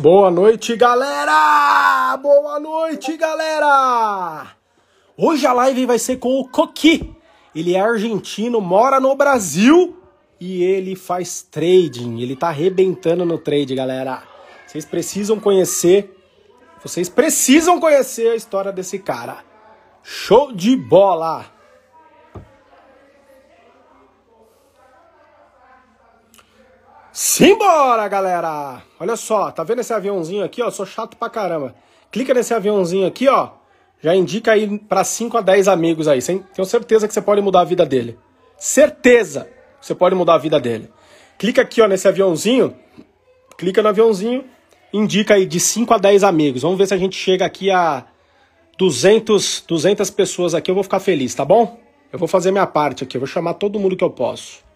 Boa noite, galera! Boa noite, galera! Hoje a live vai ser com o Coqui. Ele é argentino, mora no Brasil e ele faz trading. Ele tá arrebentando no trade, galera. Vocês precisam conhecer, vocês precisam conhecer a história desse cara. Show de bola! Simbora, galera! Olha só, tá vendo esse aviãozinho aqui, ó? Sou chato pra caramba. Clica nesse aviãozinho aqui, ó. Já indica aí para 5 a 10 amigos aí. Tenho certeza que você pode mudar a vida dele. Certeza você pode mudar a vida dele. Clica aqui, ó, nesse aviãozinho. Clica no aviãozinho. Indica aí de 5 a 10 amigos. Vamos ver se a gente chega aqui a 200, 200 pessoas aqui. Eu vou ficar feliz, tá bom? Eu vou fazer minha parte aqui. Eu vou chamar todo mundo que eu posso.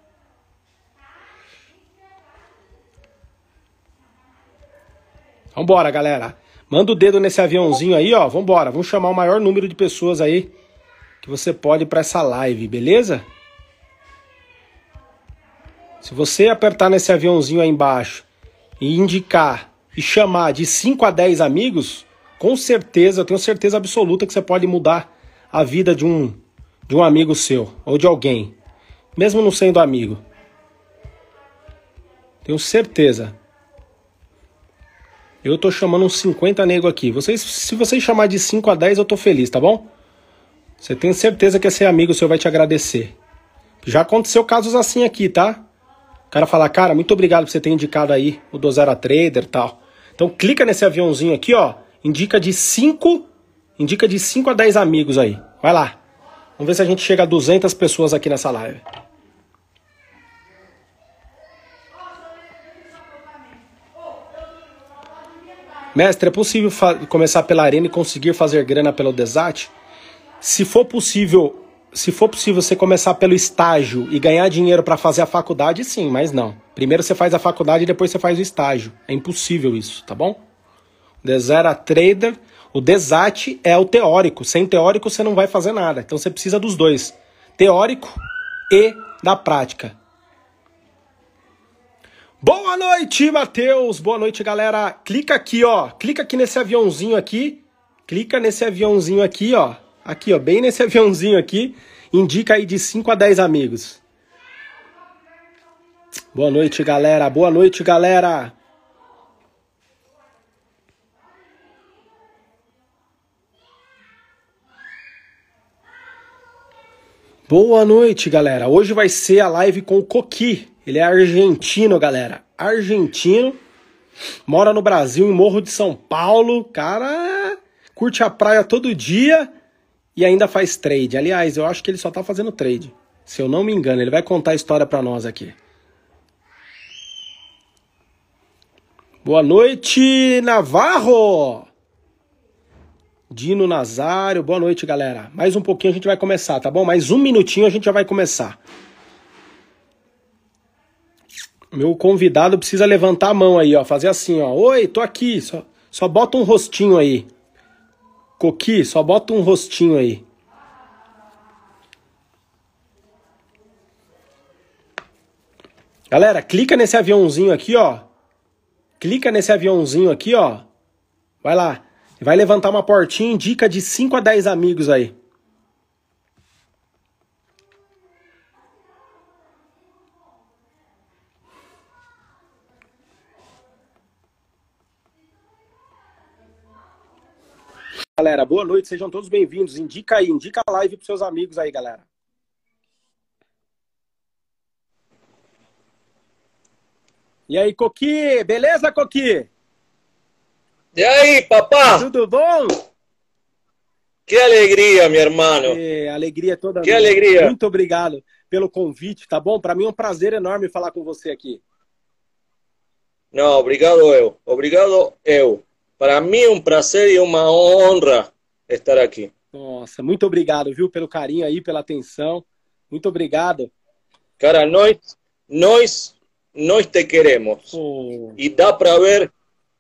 Vambora, galera. Manda o dedo nesse aviãozinho aí, ó. Vambora. Vamos chamar o maior número de pessoas aí que você pode para essa live, beleza? Se você apertar nesse aviãozinho aí embaixo e indicar e chamar de 5 a 10 amigos, com certeza, eu tenho certeza absoluta que você pode mudar a vida de um de um amigo seu ou de alguém, mesmo não sendo amigo. Tenho certeza. Eu tô chamando uns 50 nego aqui. Vocês, se vocês chamar de 5 a 10, eu tô feliz, tá bom? Você tem certeza que esse amigo seu vai te agradecer. Já aconteceu casos assim aqui, tá? O cara fala, cara, muito obrigado por você ter indicado aí o Dozera Trader tal. Então clica nesse aviãozinho aqui, ó. Indica de 5, indica de 5 a 10 amigos aí. Vai lá. Vamos ver se a gente chega a 200 pessoas aqui nessa live. Mestre, é possível começar pela arena e conseguir fazer grana pelo desate? Se for possível, se for possível você começar pelo estágio e ganhar dinheiro para fazer a faculdade, sim, mas não. Primeiro você faz a faculdade e depois você faz o estágio. É impossível isso, tá bom? Desera Trader, o desate é o teórico. Sem teórico você não vai fazer nada. Então você precisa dos dois: teórico e da prática. Boa noite, Matheus! Boa noite, galera! Clica aqui, ó. Clica aqui nesse aviãozinho aqui. Clica nesse aviãozinho aqui, ó. Aqui, ó, bem nesse aviãozinho aqui. Indica aí de 5 a 10 amigos. Boa noite, galera. Boa noite, galera. Boa noite, galera. Hoje vai ser a live com o Coqui. Ele é argentino, galera. Argentino. Mora no Brasil, em Morro de São Paulo. Cara, curte a praia todo dia e ainda faz trade. Aliás, eu acho que ele só tá fazendo trade. Se eu não me engano, ele vai contar a história para nós aqui. Boa noite, Navarro! Dino Nazário, boa noite, galera. Mais um pouquinho a gente vai começar, tá bom? Mais um minutinho a gente já vai começar. Meu convidado precisa levantar a mão aí, ó. Fazer assim, ó. Oi, tô aqui. Só, só bota um rostinho aí. Coqui, só bota um rostinho aí. Galera, clica nesse aviãozinho aqui, ó. Clica nesse aviãozinho aqui, ó. Vai lá. Vai levantar uma portinha, indica de 5 a 10 amigos aí. Galera, boa noite, sejam todos bem-vindos. Indica aí, indica a live pros seus amigos aí, galera. E aí, Coqui, beleza, Coqui? E aí, papá? Tudo bom? Que alegria, meu irmão. Que alegria toda. Que minha. alegria. Muito obrigado pelo convite, tá bom? Para mim é um prazer enorme falar com você aqui. Não, obrigado eu. Obrigado eu. Para mim é um prazer e uma honra estar aqui. Nossa, muito obrigado, viu, pelo carinho aí, pela atenção. Muito obrigado. Cara, nós, nós, nós te queremos. Oh. E dá para ver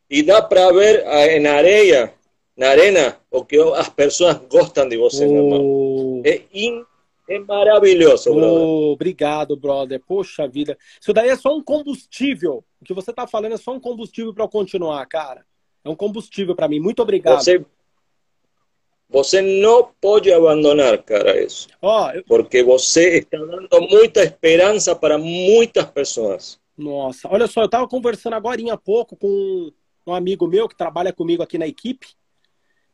e dá para ver na areia, na arena, o que as pessoas gostam de você, oh. meu irmão. É, in, é maravilhoso, oh, brother. Obrigado, brother. Poxa vida. Isso daí é só um combustível. O que você está falando é só um combustível para eu continuar, cara. É um combustível para mim. Muito obrigado. Você, você não pode abandonar, cara, isso. Ó, eu... Porque você está dando muita esperança para muitas pessoas. Nossa, olha só, eu estava conversando agora há pouco com um amigo meu que trabalha comigo aqui na equipe.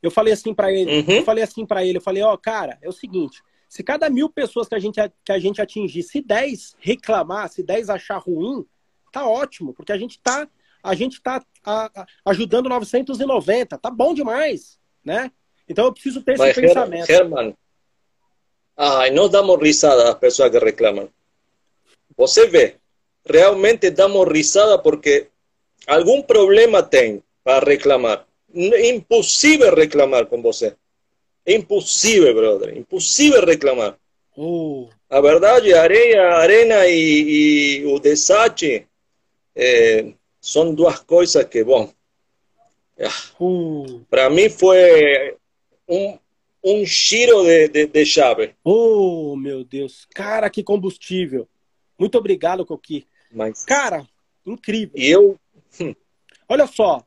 Eu falei assim para ele, Uhum. eu falei assim para ele, eu falei, ó, cara, é o seguinte, se cada mil pessoas que a gente, que a gente atingir, se 10 reclamar, se 10 achar ruim, tá ótimo, porque a gente tá, a gente tá a- ajudando 990, tá bom demais, né? Então eu preciso ter esse Mas, Her- pensamento. Herman, ai, nós damos risada às pessoas que reclamam. Você vê, realmente damos risada porque algum problema tem para reclamar. Impossível reclamar com você. Impossível, brother. Impossível reclamar. Oh, A verdade, a areia, a arena e, e o desate eh, são duas coisas que, bom, uh, para mim foi um, um giro de, de, de chave. oh, meu Deus. Cara, que combustível. Muito obrigado, Coqui. Mas, Cara, incrível. e eu, Olha só,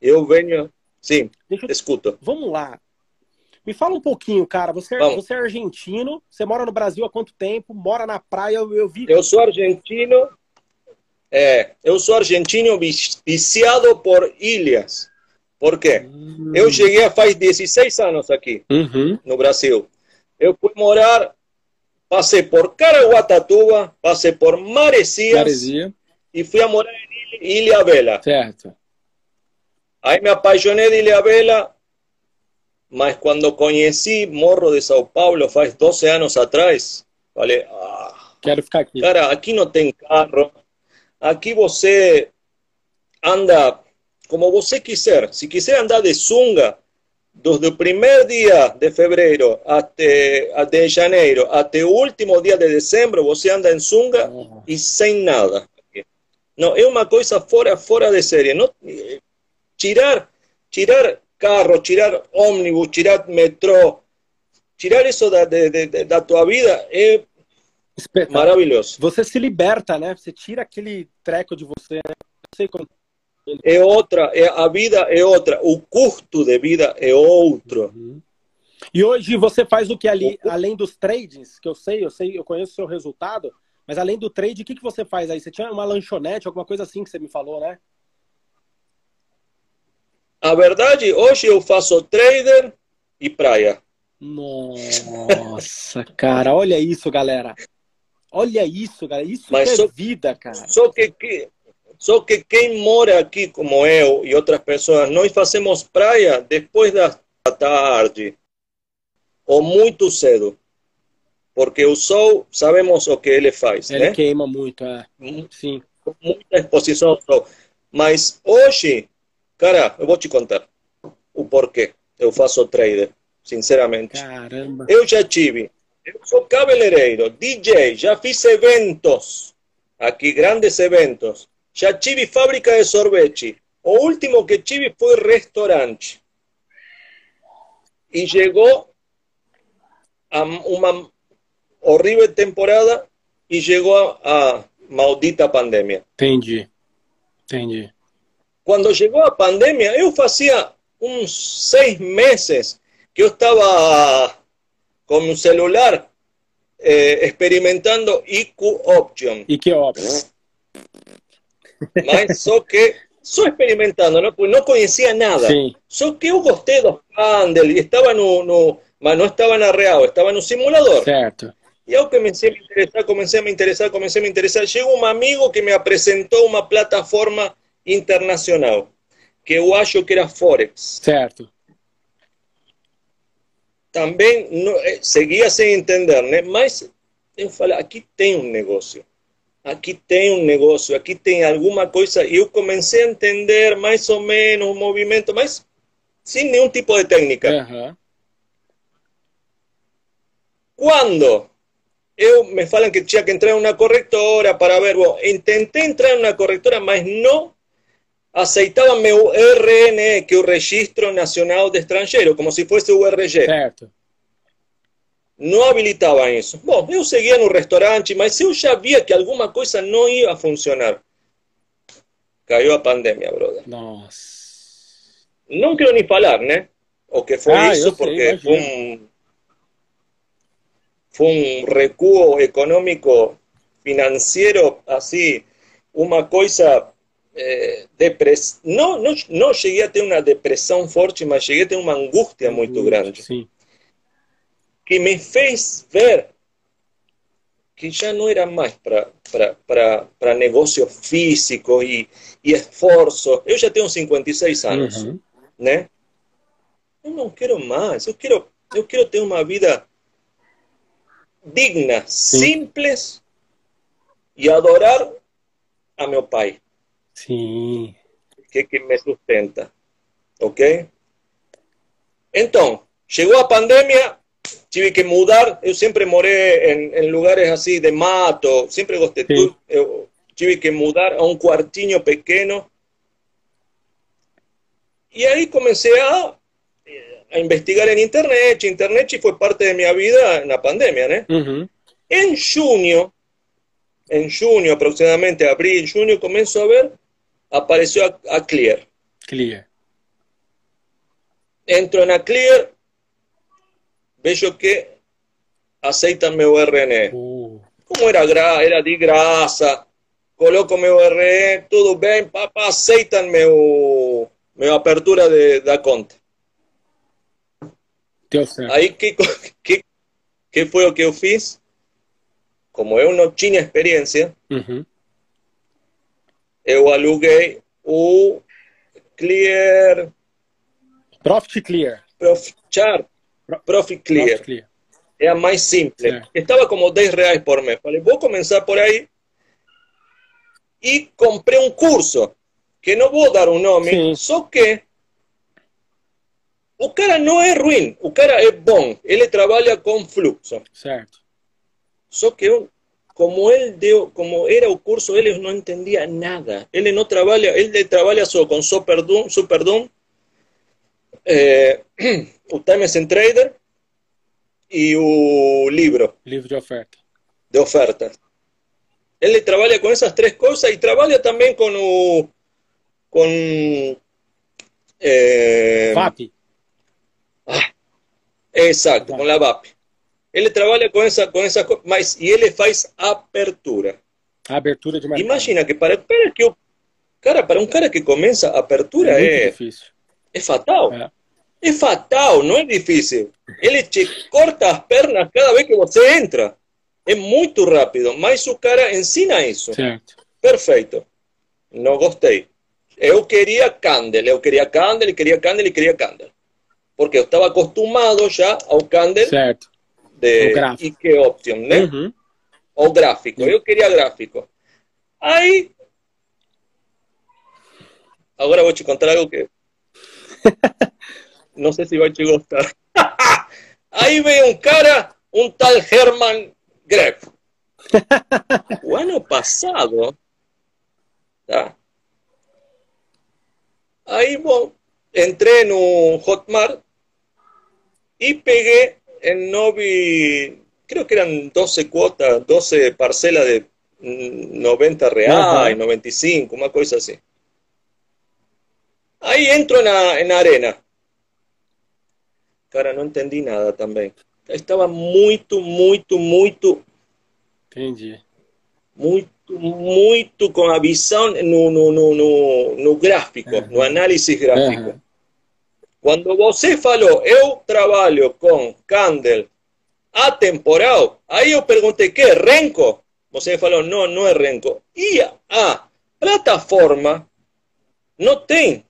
eu venho, sim, deixa eu escuto. Vamos lá. Me fala um pouquinho, cara. Você, é- Vamos. você é argentino, você mora no Brasil há quanto tempo? Mora na praia, eu, eu vi. Eu sou argentino, é, eu sou argentino vi- viciado por ilhas. Por quê? Eu cheguei faz 16 anos aqui. Uhum. no Brasil. Eu fui morar, passei por Caraguatatuba, passei por Maresias Maresia. e fui a morar em Ilha- Ilha Bela. Certo. Aí me apaixonei de Ilha Bela, mas quando conheci Morro de São Paulo, faz 12 anos atrás, falei, ah, Quero ficar aqui. cara, aqui não tem carro, aqui você anda como você quiser. Se quiser andar de sunga, desde o primeiro dia de fevereiro até, até janeiro, até o último dia de dezembro, você anda em sunga Oh, e sem nada. Não, é uma coisa fora, fora de série. Não, tirar, tirar carro, tirar ônibus, tirar metrô, tirar isso da, de, de- da tua vida espetáculo. maravilhoso. Você se liberta, né? Você tira aquele treco de você, né? Não sei como. É outra, é, a vida é outra, o custo de vida é outro. Uhum. E hoje você faz o que ali, além dos trades, que eu sei, eu sei, eu conheço o seu resultado, mas além do trade, o que, que você faz aí? Você tinha uma lanchonete, alguma coisa assim que você me falou, né? A verdade, hoje eu faço trader e praia. Nossa, cara, olha isso, galera. Olha isso, galera. Isso Mas é só- vida, cara. Só que, que- só que quem mora aqui, como eu e outras pessoas, nós fazemos praia depois da tarde ou muito cedo. Porque o sol, sabemos o que ele faz, Ele né? queima muito, é. Sim. Muita exposição ao sol. Mas hoje, cara, eu vou te contar o porquê eu faço trader, sinceramente. Caramba. Eu já tive, eu sou cabeleireiro, DJ, já fiz eventos, aqui grandes eventos, já tive fábrica de sorvete, o último que tive foi restaurante. E chegou a uma horrível temporada e chegou a, a maldita pandemia. Entendi. Entendi. Quando chegou a pandemia, eu fazia uns seis meses que eu estava com o celular eh, experimentando IQ Option. Que óbvio. Mas só que, só experimentando, não, Porque não conhecia nada. Sim. Só que eu gostei dos handles e estava no, no, mas não estava na real, estava no simulador. Certo. E eu comecei a me interessar, comecei a me interessar, comecei a me interessar. Chegou um amigo que me apresentou uma plataforma internacional, que eu acho que era Forex. Certo. Também não, eh, seguia sem entender, né? Mas eu falei, aqui tem um negócio. Aqui tem um negócio, aqui tem alguma coisa. E eu comecei a entender mais ou menos o movimento, mas sem nenhum tipo de técnica. Aham. Quando eu me falam que tinha que entrar em uma corretora para ver, bom, tentei entrar em uma corretora, mas não aceitava meu RN, que é o Registro Nacional de Estrangeiro, como se fosse o RG. Certo. Não habilitavam isso. Bom, eu seguia no restaurante, mas eu já via que alguma coisa não ia funcionar. cayó a pandemia, brother. Nossa. Não quero nem falar, né? O que foi Ah, isso, eu sei, porque foi um, foi um recuo econômico, financeiro, assim, uma coisa eh, depress... não, não, não cheguei a ter uma depressão forte, mas cheguei a ter uma angústia muito grande. Sim. que me fez ver que já não era mais para negócio físico e, e esforço. Eu já tenho 56 anos, Uhum. né? Eu não quero mais. Eu quero, eu quero ter uma vida digna, simples e adorar a meu pai, Sim. que, que me sustenta. Ok? Então, chegou a pandemia, tive que mudar. Eu sempre morei em, em lugares assim de mato, sempre gostei. Eu tive que mudar a um quartinho pequeno. E aí comecei a, a investigar en internet. Internet foi parte de minha vida na pandemia, né? Uhum. En junio, en junio aproximadamente, abril, junio, comienzo a ver, apareció a, a Clear. Clear. Entro en a Clear, veo que aceitan mi URN. Uh, Como era, gra era de grasa, coloco mi URN, tudo bem, papá, aceitan meu, meu apertura de, da conta. Aí, que, que, que foi o que eu fiz? Como eu não tinha experiência, Uhum. Eu aluguei o Clear Profit Clear. Profit Chart, Pro- Profit Clear. Profit Clear. É a mais simples. Certo. Estava como 10 reais por mês. Falei, vou começar por aí. E comprei um curso, que não vou dar um nome, Sim. só que o cara não é ruim, o cara é bom. Ele trabalha com fluxo. Certo. Só que eu, como ele deu, como era o curso, ele não entendia nada. Ele não trabalha, ele trabalha só com Superdome, Superdome eh, o Times and Trader e o livro Livro de oferta. de ofertas. Ele trabalha com essas três coisas e trabalha também com o com eh, VAP. Exato, Tá. com a VAP. Ele trabalha com essa com essa co- mas e ele faz apertura. A abertura de mercado. Imagina que para, para que o cara, para um cara que começa a apertura é é, difícil. é fatal. É. É fatal, não é difícil. Ele te corta as pernas cada vez que você entra. É muito rápido, mas o cara ensina isso. Certo. Perfeito. Não gostei. Eu queria Candle, eu queria Candle, queria Candle e queria Candle. Porque eu estava acostumado já ao Candle Certo. De O gráfico. Ike Option, né? Uhum. o gráfico. Eu queria gráfico. Aí. Agora vou te contar algo que. Não sei se vai te gostar. Aí veio um cara, um tal Herman Greff. O ano passado. Tá? Aí, bom, entrei no Hotmart e peguei em nove, creo que eran 12 cuotas, 12 parcelas de mm, 90 reais, Uhum. 95, uma coisa assim. Aí entro na, na arena. Cara, não entendi nada também. Estava muito, muito, muito, Entendi. muito, muito com a visão no, no, no, no, no gráfico, Uhum. no análise gráfico. Uhum. Quando você falou, eu trabalho com candle atemporal, aí eu perguntei, que é renco? Você falou, não, não é renco. E a plataforma não tem.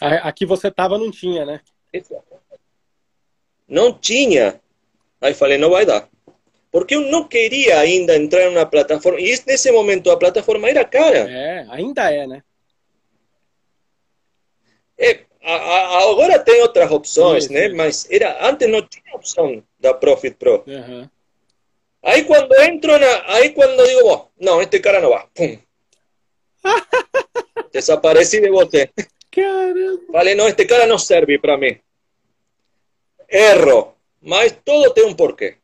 Aqui você tava não tinha, né? Não tinha. Aí falei, não vai dar. Porque eu não queria ainda entrar numa plataforma. E nesse momento a plataforma era cara. É, ainda é, né? É, agora tem outras opções, né? Mas era, antes não tinha opção da Profit Pro. Uhum. Aí quando entro na, aí quando digo, "Bom, não, este cara não va, pum. Desapareci de você. Caramba. Falei, não, este cara não serve para mim. Erro, mas todo tem um porquê.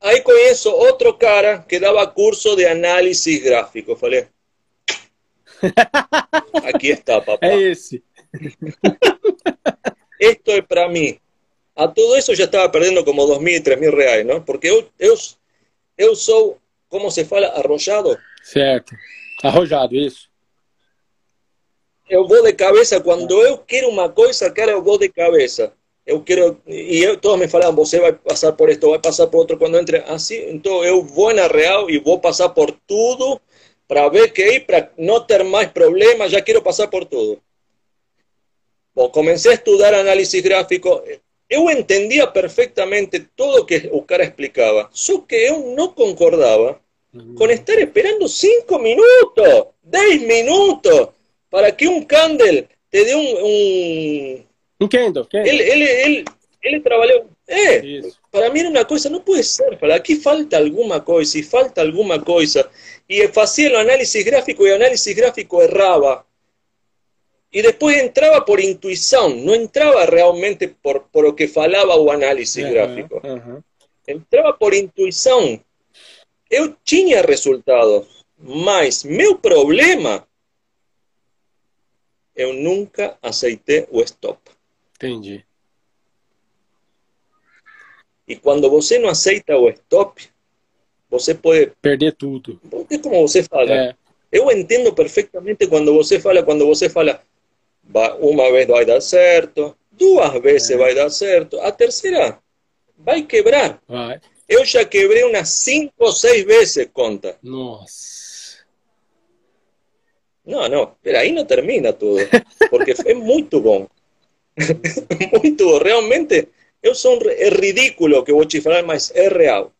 Aí conheço outro cara que dava curso de análise gráfico. Falei, aqui está, papá. Esse. Esto é para mim. A todo isso já estava perdendo como 2.000, 3.000 reais, não? Porque eu, eu, eu sou, como se fala, arrojado. Certo. Arrojado, isso. Eu vou de cabeça. Quando eu quero uma coisa, cara, eu vou de cabeça. Eu quero. E eu, todos me falam, você vai passar por esto, vai passar por outro quando entre. Assim, então eu vou na real e vou passar por tudo para ver que aí, para não ter mais problemas, já quero passar por tudo. Bom, comecei a estudar análise gráfico. Eu entendia perfectamente tudo que o cara explicava, só que eu não concordava con estar esperando cinco minutos, 10 minutos, para que un candle te dé un... Un, un candle, candle. Él, él, él, él trabajó... Eh, para mí era una cosa, no puede ser, para aquí falta alguna cosa, y falta alguna cosa. Y hacía el análisis gráfico y el análisis gráfico erraba. Y después entraba por intuición, no entraba realmente por, por lo que falaba o análisis uh -huh, gráfico. Uh -huh. Entraba por intuición. Eu tinha resultados, mas meu problema, eu nunca aceitei o stop. Entendi. E quando você não aceita o stop, você pode perder tudo. Porque como você fala, É. eu entendo perfeitamente quando você fala, quando você fala, "Va- uma vez vai dar certo, duas vezes É. vai dar certo, a terceira vai quebrar. Vai. Eu já quebrei umas cinco ou seis vezes conta. Nossa. Não, não, pero aí não termina tudo, porque é muito bom. muito bom, realmente, Eu sou ridículo que eu vou te falar, mas é real.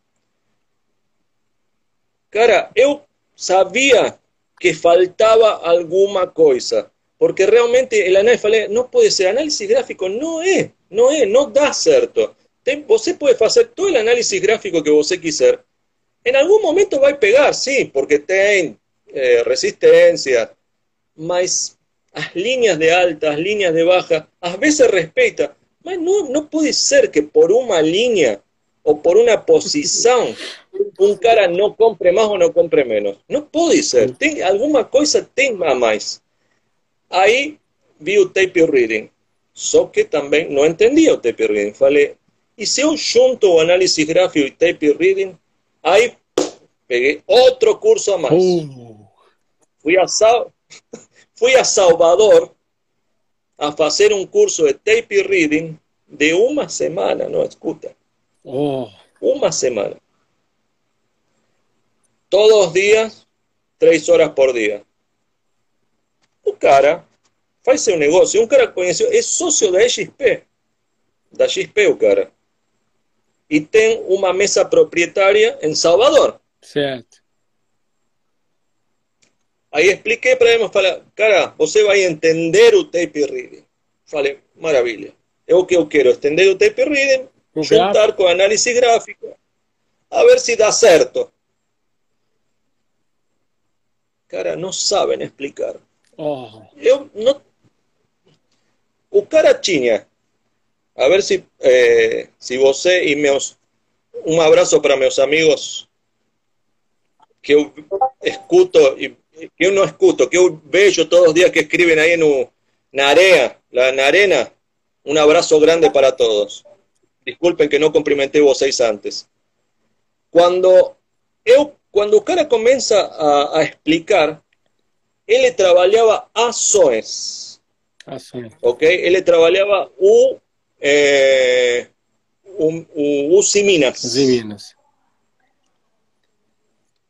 Cara, eu sabia que faltaba alguna cosa, porque realmente el análisis, no puede ser, análisis gráfico no es, no es, no da cierto. Vos puede hacer todo el análisis gráfico que vos quiser, en algún momento va a pegar, sí, porque ten eh, resistencia, mas las líneas de alta, las líneas de baja, a veces respeta, mas não, não pode ser que por uma linha ou por uma posição um cara não compre mais ou não compre menos. Não pode ser. Tem alguma coisa tem a mais. Aí vi o tape reading. Só que também não entendia o tape reading. Falei, e se eu junto o análise gráfico e tape reading, aí peguei outro curso a mais. Uh, Fui a, Sal- fui a Salvador a fazer um curso de tape reading de uma semana, não escuta, oh, uma semana. Todos os dias, três horas por dia. O cara faz seu negócio, um cara conheceu, é sócio da XP, da XP o cara. E tem uma mesa proprietária em Salvador. certo. Aí expliquei para ele, falei, cara, você vai entender o tape reading. Falei, maravilha. É o que eu quero, entender o tape reading, O juntar gráfico. com análise gráfica, a ver se dá certo. Cara, não sabem explicar. Oh, Eu não... O cara tinha, a ver se, eh, se você e meus... Um abraço para meus amigos que eu escuto, e que uno escuto, que un bello todos los días que escriben ahí en, u, la, arena. Un abrazo grande para todos. Disculpen que no cumprimenté vos seis antes. Quando eu, quando o cara começa a, a explicar, ele trabalhava ações. Ações. Ah, ok? Ele trabalhava o, é, eh, o, o, o Minas. Minas.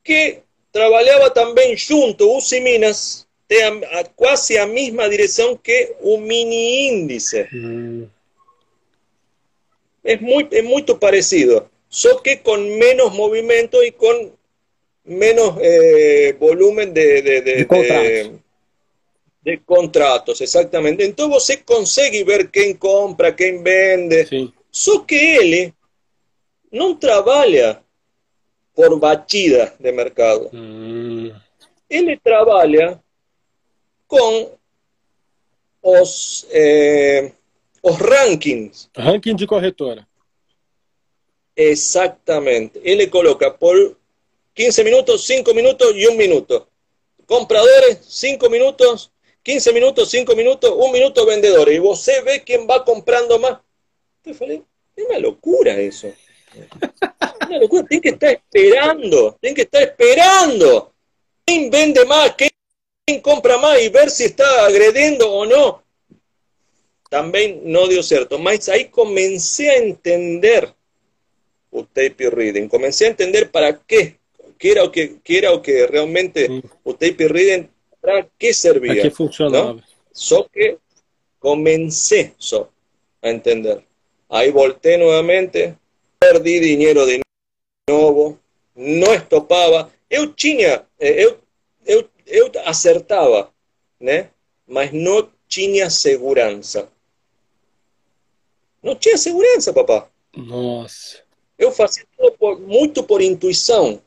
Que trabalhava também junto, o Usiminas tem a, a, quase a mesma direção que o mini índice. Hum, Es muy, es muito parecido, só que con menos movimiento y con menos eh, volumen de, de, de, De contratos. de- contratos, exactamente. Entonces você consegue ver quem compra, quem vende. sim. Só que ele não trabalha por batida de mercado. Hum, Ele trabalha com os, eh, os rankings ranking de corretora. Exactamente. Él le coloca por 15 minutos, 5 minutos y un minuto. Compradores, 5 minutos, 15 minutos, 5 minutos, un minuto vendedores. Y vos ve quién va comprando más. Es una locura eso. Una locura. Tienen que estar esperando. Tienen que estar esperando. ¿Quién vende más? ¿Quién compra más? Y ver si está agrediendo o no. También no dio cierto. Mas ahí comencé a entender o tape reading. Comencé a entender para qué, qué era o que, qué era o que realmente sí. o tape reading, para qué servía. ¿Para qué funcionaba? ¿no? So que comencé so, a entender. Aí voltei nuevamente, perdi dinheiro de novo, não estopava. Eu tinha, eu, eu, eu acertava, né? Mas não tinha segurança. Não tinha segurança, papá. Nossa. Eu fazia tudo por, muito por intuição.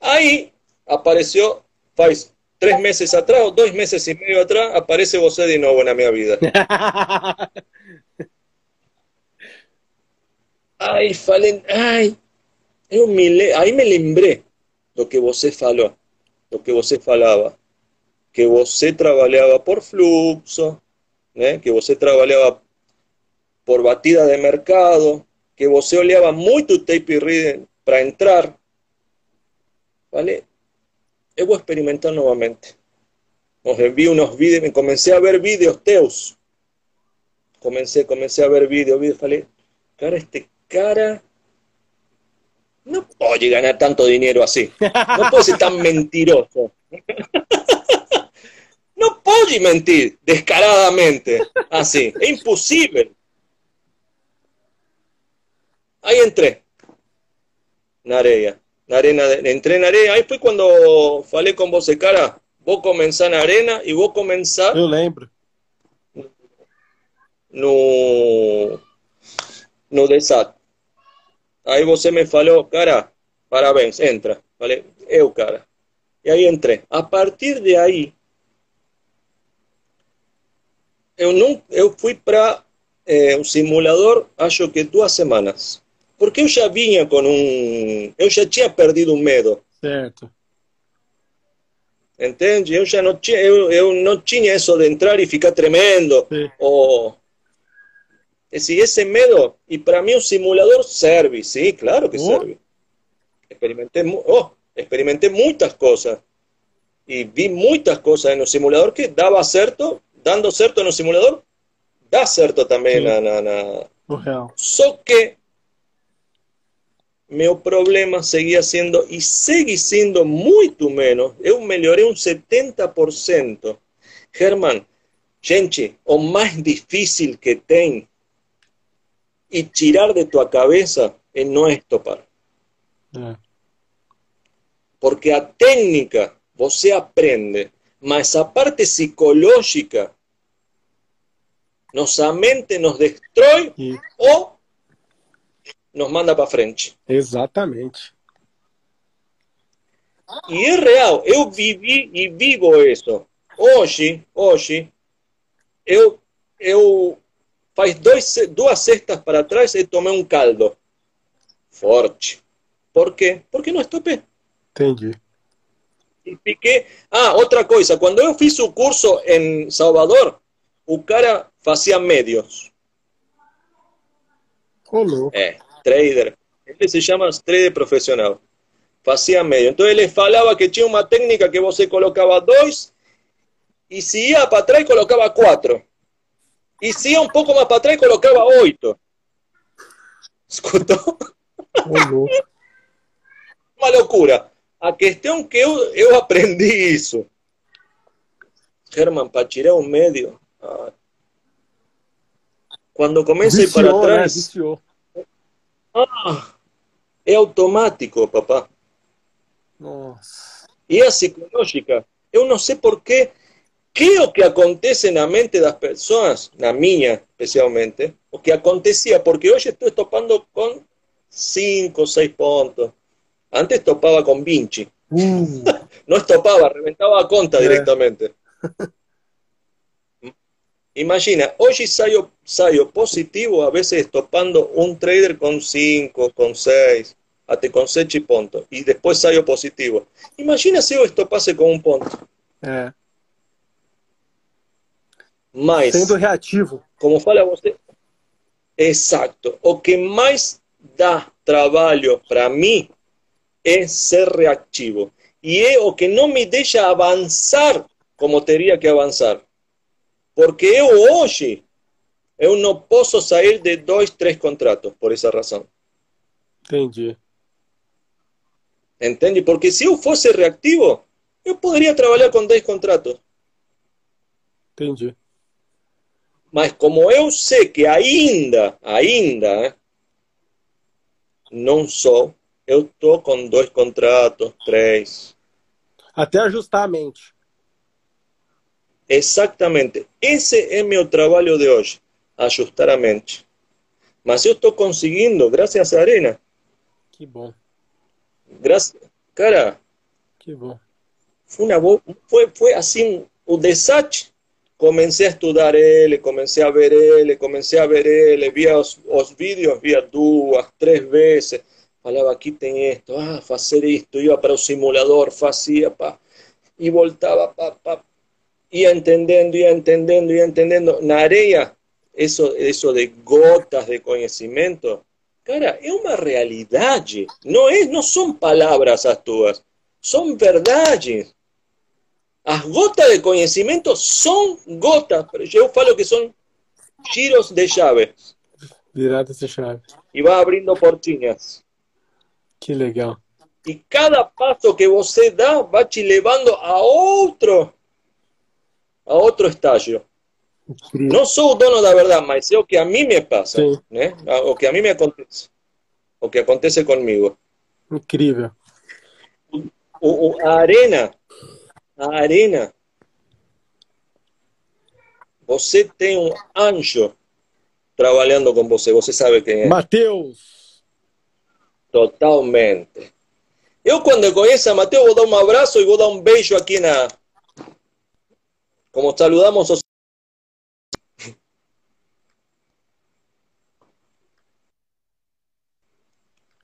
Aí apareceu, faz três meses atrás, ou dois meses e meio atrás, aparece você de novo na minha vida. Aí falei, ai, eu me, aí me lembrei do que você falou, do que você falava, que você trabalhava por fluxo, né? que você trabalhava por batida de mercado, que você olhava muito tape reading para entrar. Vale? Eu vou experimentar novamente. Nos envié unos vídeos, comecei a ver vídeos teus. Comecei, comecei a ver vídeos, vídeos, falei, cara, este cara no puede ganar tanto dinero así. No puede ser tan mentiroso. No puede mentir descaradamente así. Es imposible. Ahí entré. Na areia. Na arena, entré na areia. Aí foi quando falei com você, cara, vou começar na arena e vou começar. Eu lembro. No. No DESAT. Aí você me falou, cara, parabéns, entra. Falei, eu, cara. E aí entrei. A partir de aí, eu, não, eu fui para é, um simulador, acho que duas semanas. Porque eu já vinha com um. Eu já tinha perdido o medo. Certo. Entende? Eu já não tinha, eu, eu não tinha isso de entrar e ficar tremendo. Sim. Ou Eh, es decir, ese medo, y para mí un simulador serve, sí, claro que oh. serve. Experimenté, oh, experimenté muchas cosas y vi muchas cosas en un simulador que daba cierto, dando cierto en un simulador, da cierto también. Sí. Na, na. Oh, Só que meu problema seguía siendo y seguí siendo muy muito menos. Eu melhorei un 70%. Germán, gente, o más difícil que tem e tirar de tua cabeça é não estopar. É. Porque a técnica você aprende, mas a parte psicológica, nossa mente nos destrói E- ou nos manda para frente. exatamente. E é real, eu vivi e vivo isso. Hoje, hoje, eu, eu faz dois, duas cestas para trás e tomei um caldo forte. Por quê? Porque não estopei. Entendi. E fiquei. Ah, outra coisa, quando eu fiz o curso em Salvador, o cara fazia médios. Ô, louco. É, trader. Ele se chama trader profissional. Fazia médio. Então ele falava que tinha uma técnica que você colocava dois e se ia para trás colocava quatro. E se ia um pouco mais para trás colocava oito. Escutou? Louco. Uma loucura. A questão que eu, eu aprendi isso. Herman, para tirar o médio. ah, Quando começa a ir para né? trás. Viciou. Ah, é automático, papá. Nossa. E a psicológica, eu não sei porquê, que o que acontece na mente das pessoas, na minha especialmente, o que acontecia, porque hoje estou topando com 5, 6 pontos. Antes topava com 20. Uh, No estopaba, reventaba a conta É. directamente. Imagina, hoje saio, saio positivo, a vezes topando um trader com 5, com 6, até com 7 pontos, e depois saio positivo. Imagina se eu estopasse com um ponto. É. Mas, Sendo reativo. como fala você, exato, o que mais dá trabalho para mim é ser reativo. E é o que não me deixa avançar como teria que avançar. Porque eu hoje, eu não posso sair de dois, três contratos por essa razão. Entendi. Entende? Porque se eu fosse reativo, eu poderia trabalhar com 10 contratos. Entendi. Mas como eu sei que ainda, ainda, não sou, eu tô com dois contratos, três. Até ajustar a mente. Exatamente. Esse é meu trabalho de hoje, ajustar a mente. Mas eu estou conseguindo, graças à Arena. Que bom. Graças, cara, Que bom. foi, uma, bo- foi, foi assim o desastre. Comecei a estudar ele, comecei a ver ele, comecei a ver ele, via os, os vídeos, via duas, três vezes. Falava, aqui tem esto, ah, fazer isto. Ia para o simulador, fazia, pá. E voltava, pá, pá. Ia entendendo, ia entendendo, ia entendendo. Na areia, isso, isso de gotas de conhecimento, cara, é uma realidade. Não, é, não são palavras as tuas, verdades. As gotas de conhecimento são gotas, eu falo que são giros de chave Virada essa chave. e vai abrindo portinhas. Que legal. E cada passo que você dá vai te levando a outro, a outro estágio. Incrível. Não sou o dono da verdade, mas é o que a mim me passa, Sim. né? O que a mim me acontece, o que acontece comigo. Incrível. O, o- a arena, a arena, você tem um anjo trabalhando com você, você sabe quem é. Matheus. Totalmente. Eu, quando eu conheço a Mateus, vou dar um abraço e vou dar um beijo aqui na. Como saludamos os.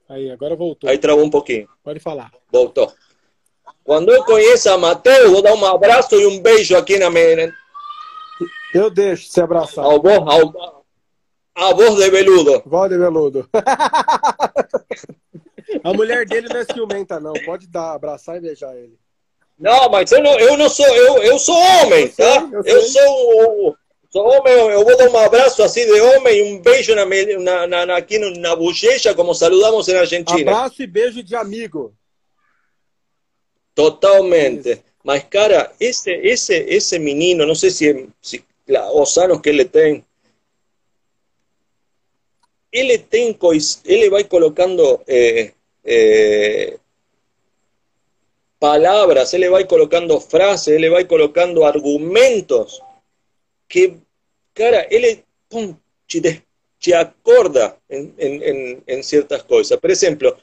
Aí, agora voltou. Aí travou um pouquinho. Pode falar. Voltou. Quando eu conheço a Mateus, vou dar um abraço e um beijo aqui na minha. Eu deixo se abraçar. Ao voz, ao, a voz de veludo. Valde Veludo. a mulher dele não é ciumenta, não. Pode dar, abraçar e beijar ele. Não, mas eu não, eu não sou, eu, eu sou homem, Eu sei, tá? eu Eu, sei. sou, sou homem, eu vou dar um abraço assim de homem e um beijo na, na, na, aqui no- na bochecha, como saludamos na Argentina. Abraço e beijo de amigo. Totalmente. Mas, cara, esse, esse, esse menino, não sei se, se os anos que ele tem, ele tem cois, ele vai colocando eh, eh, palavras, ele vai colocando frases, ele vai colocando argumentos que, cara, ele pum, te, te acorda en, en, en, en ciertas cosas. Por ejemplo,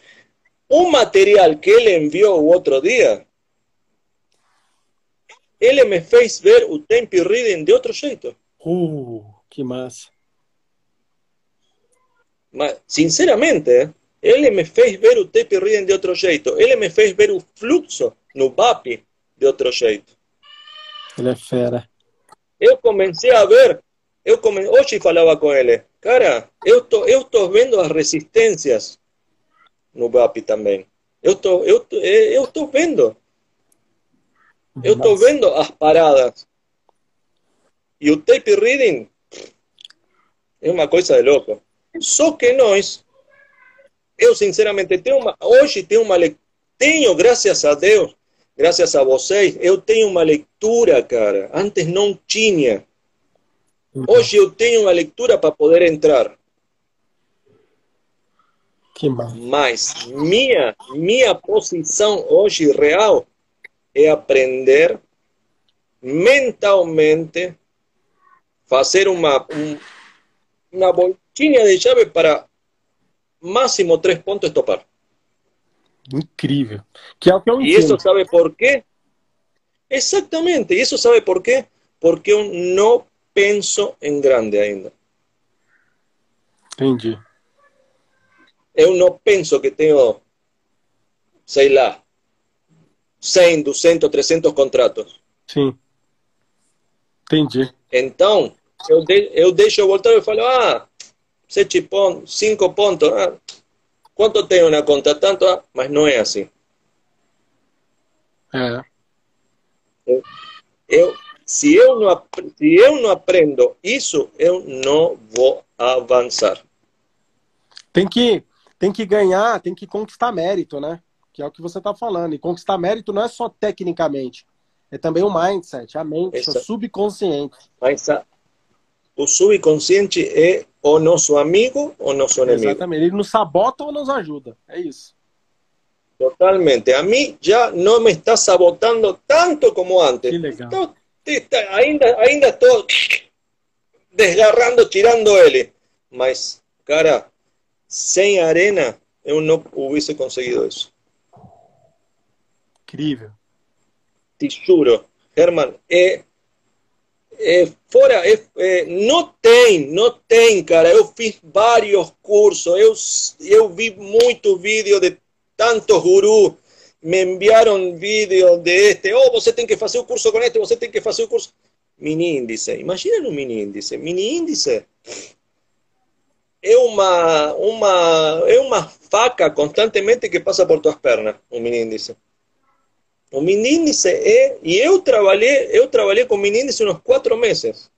un material que ele enviou o outro dia, ele me fez ver o tempo reading de outro jeito. Uh, que massa. Mas, sinceramente, ele me fez ver o tape reading de outro jeito. Ele me fez ver o fluxo no BAP de outro jeito. Ele é fera. Eu comecei a ver, eu come... hoje falava com ele, cara, eu tô, eu tô vendo as resistências no BAP também. Eu tô, eu tô, eh, eu tô vendo. Eu tô vendo as paradas. E o tape reading é uma coisa de louco. Só que nós, eu sinceramente tenho uma, hoje tenho uma tenho, graças a Deus, graças a vocês, eu tenho uma leitura, cara. Antes não tinha. Hoje eu tenho uma leitura para poder entrar. Que massa. Mas minha, minha posição hoje real é aprender mentalmente, fazer uma, um, uma voltinha de chave para máximo três pontos topar. Incrível. Que é o que eu E isso sabe por quê? Exatamente, e isso sabe por quê? Porque eu não penso em grande ainda. Entendi. Eu não penso que tenho, sei lá, 100, 200, 300 contratos. Sim. Entendi. Então, eu, de, eu deixo eu voltar e falo, ah, sete pontos, cinco pontos, ah, quanto tenho na conta? Tanto, ah, mas não é assim. É. Eu, eu, se, eu não, se eu não aprendo isso, eu não vou avançar. Tem que, tem que ganhar, tem que conquistar mérito, né? Que é o que você está falando. E conquistar mérito não é só tecnicamente, é também o mindset, a mente, Exato. o subconsciente. Mas a, o subconsciente é o nosso amigo ou nosso inimigo. Exatamente, ele nos sabota ou nos ajuda, é isso. Totalmente. A mim já não me está sabotando tanto como antes. Que legal. Estou, ainda, ainda estou desgarrando, tirando ele. Mas, cara, sem arena, eu não hubiese conseguido isso. Incrível. Te juro, Herman, é, é fora, é, é, não tem, não tem, cara. Eu fiz vários cursos, eu, eu vi muito vídeo de tantos gurus. Me enviaram vídeos de este, oh, você tem que fazer o curso com este, você tem que fazer o curso. Mini índice, imagina um mini índice. Mini índice é uma, uma, é uma faca constantemente que passa por tuas pernas, um mini índice. O mini índice é, e eu trabalhei, eu trabalhei com mini índice uns quatro meses.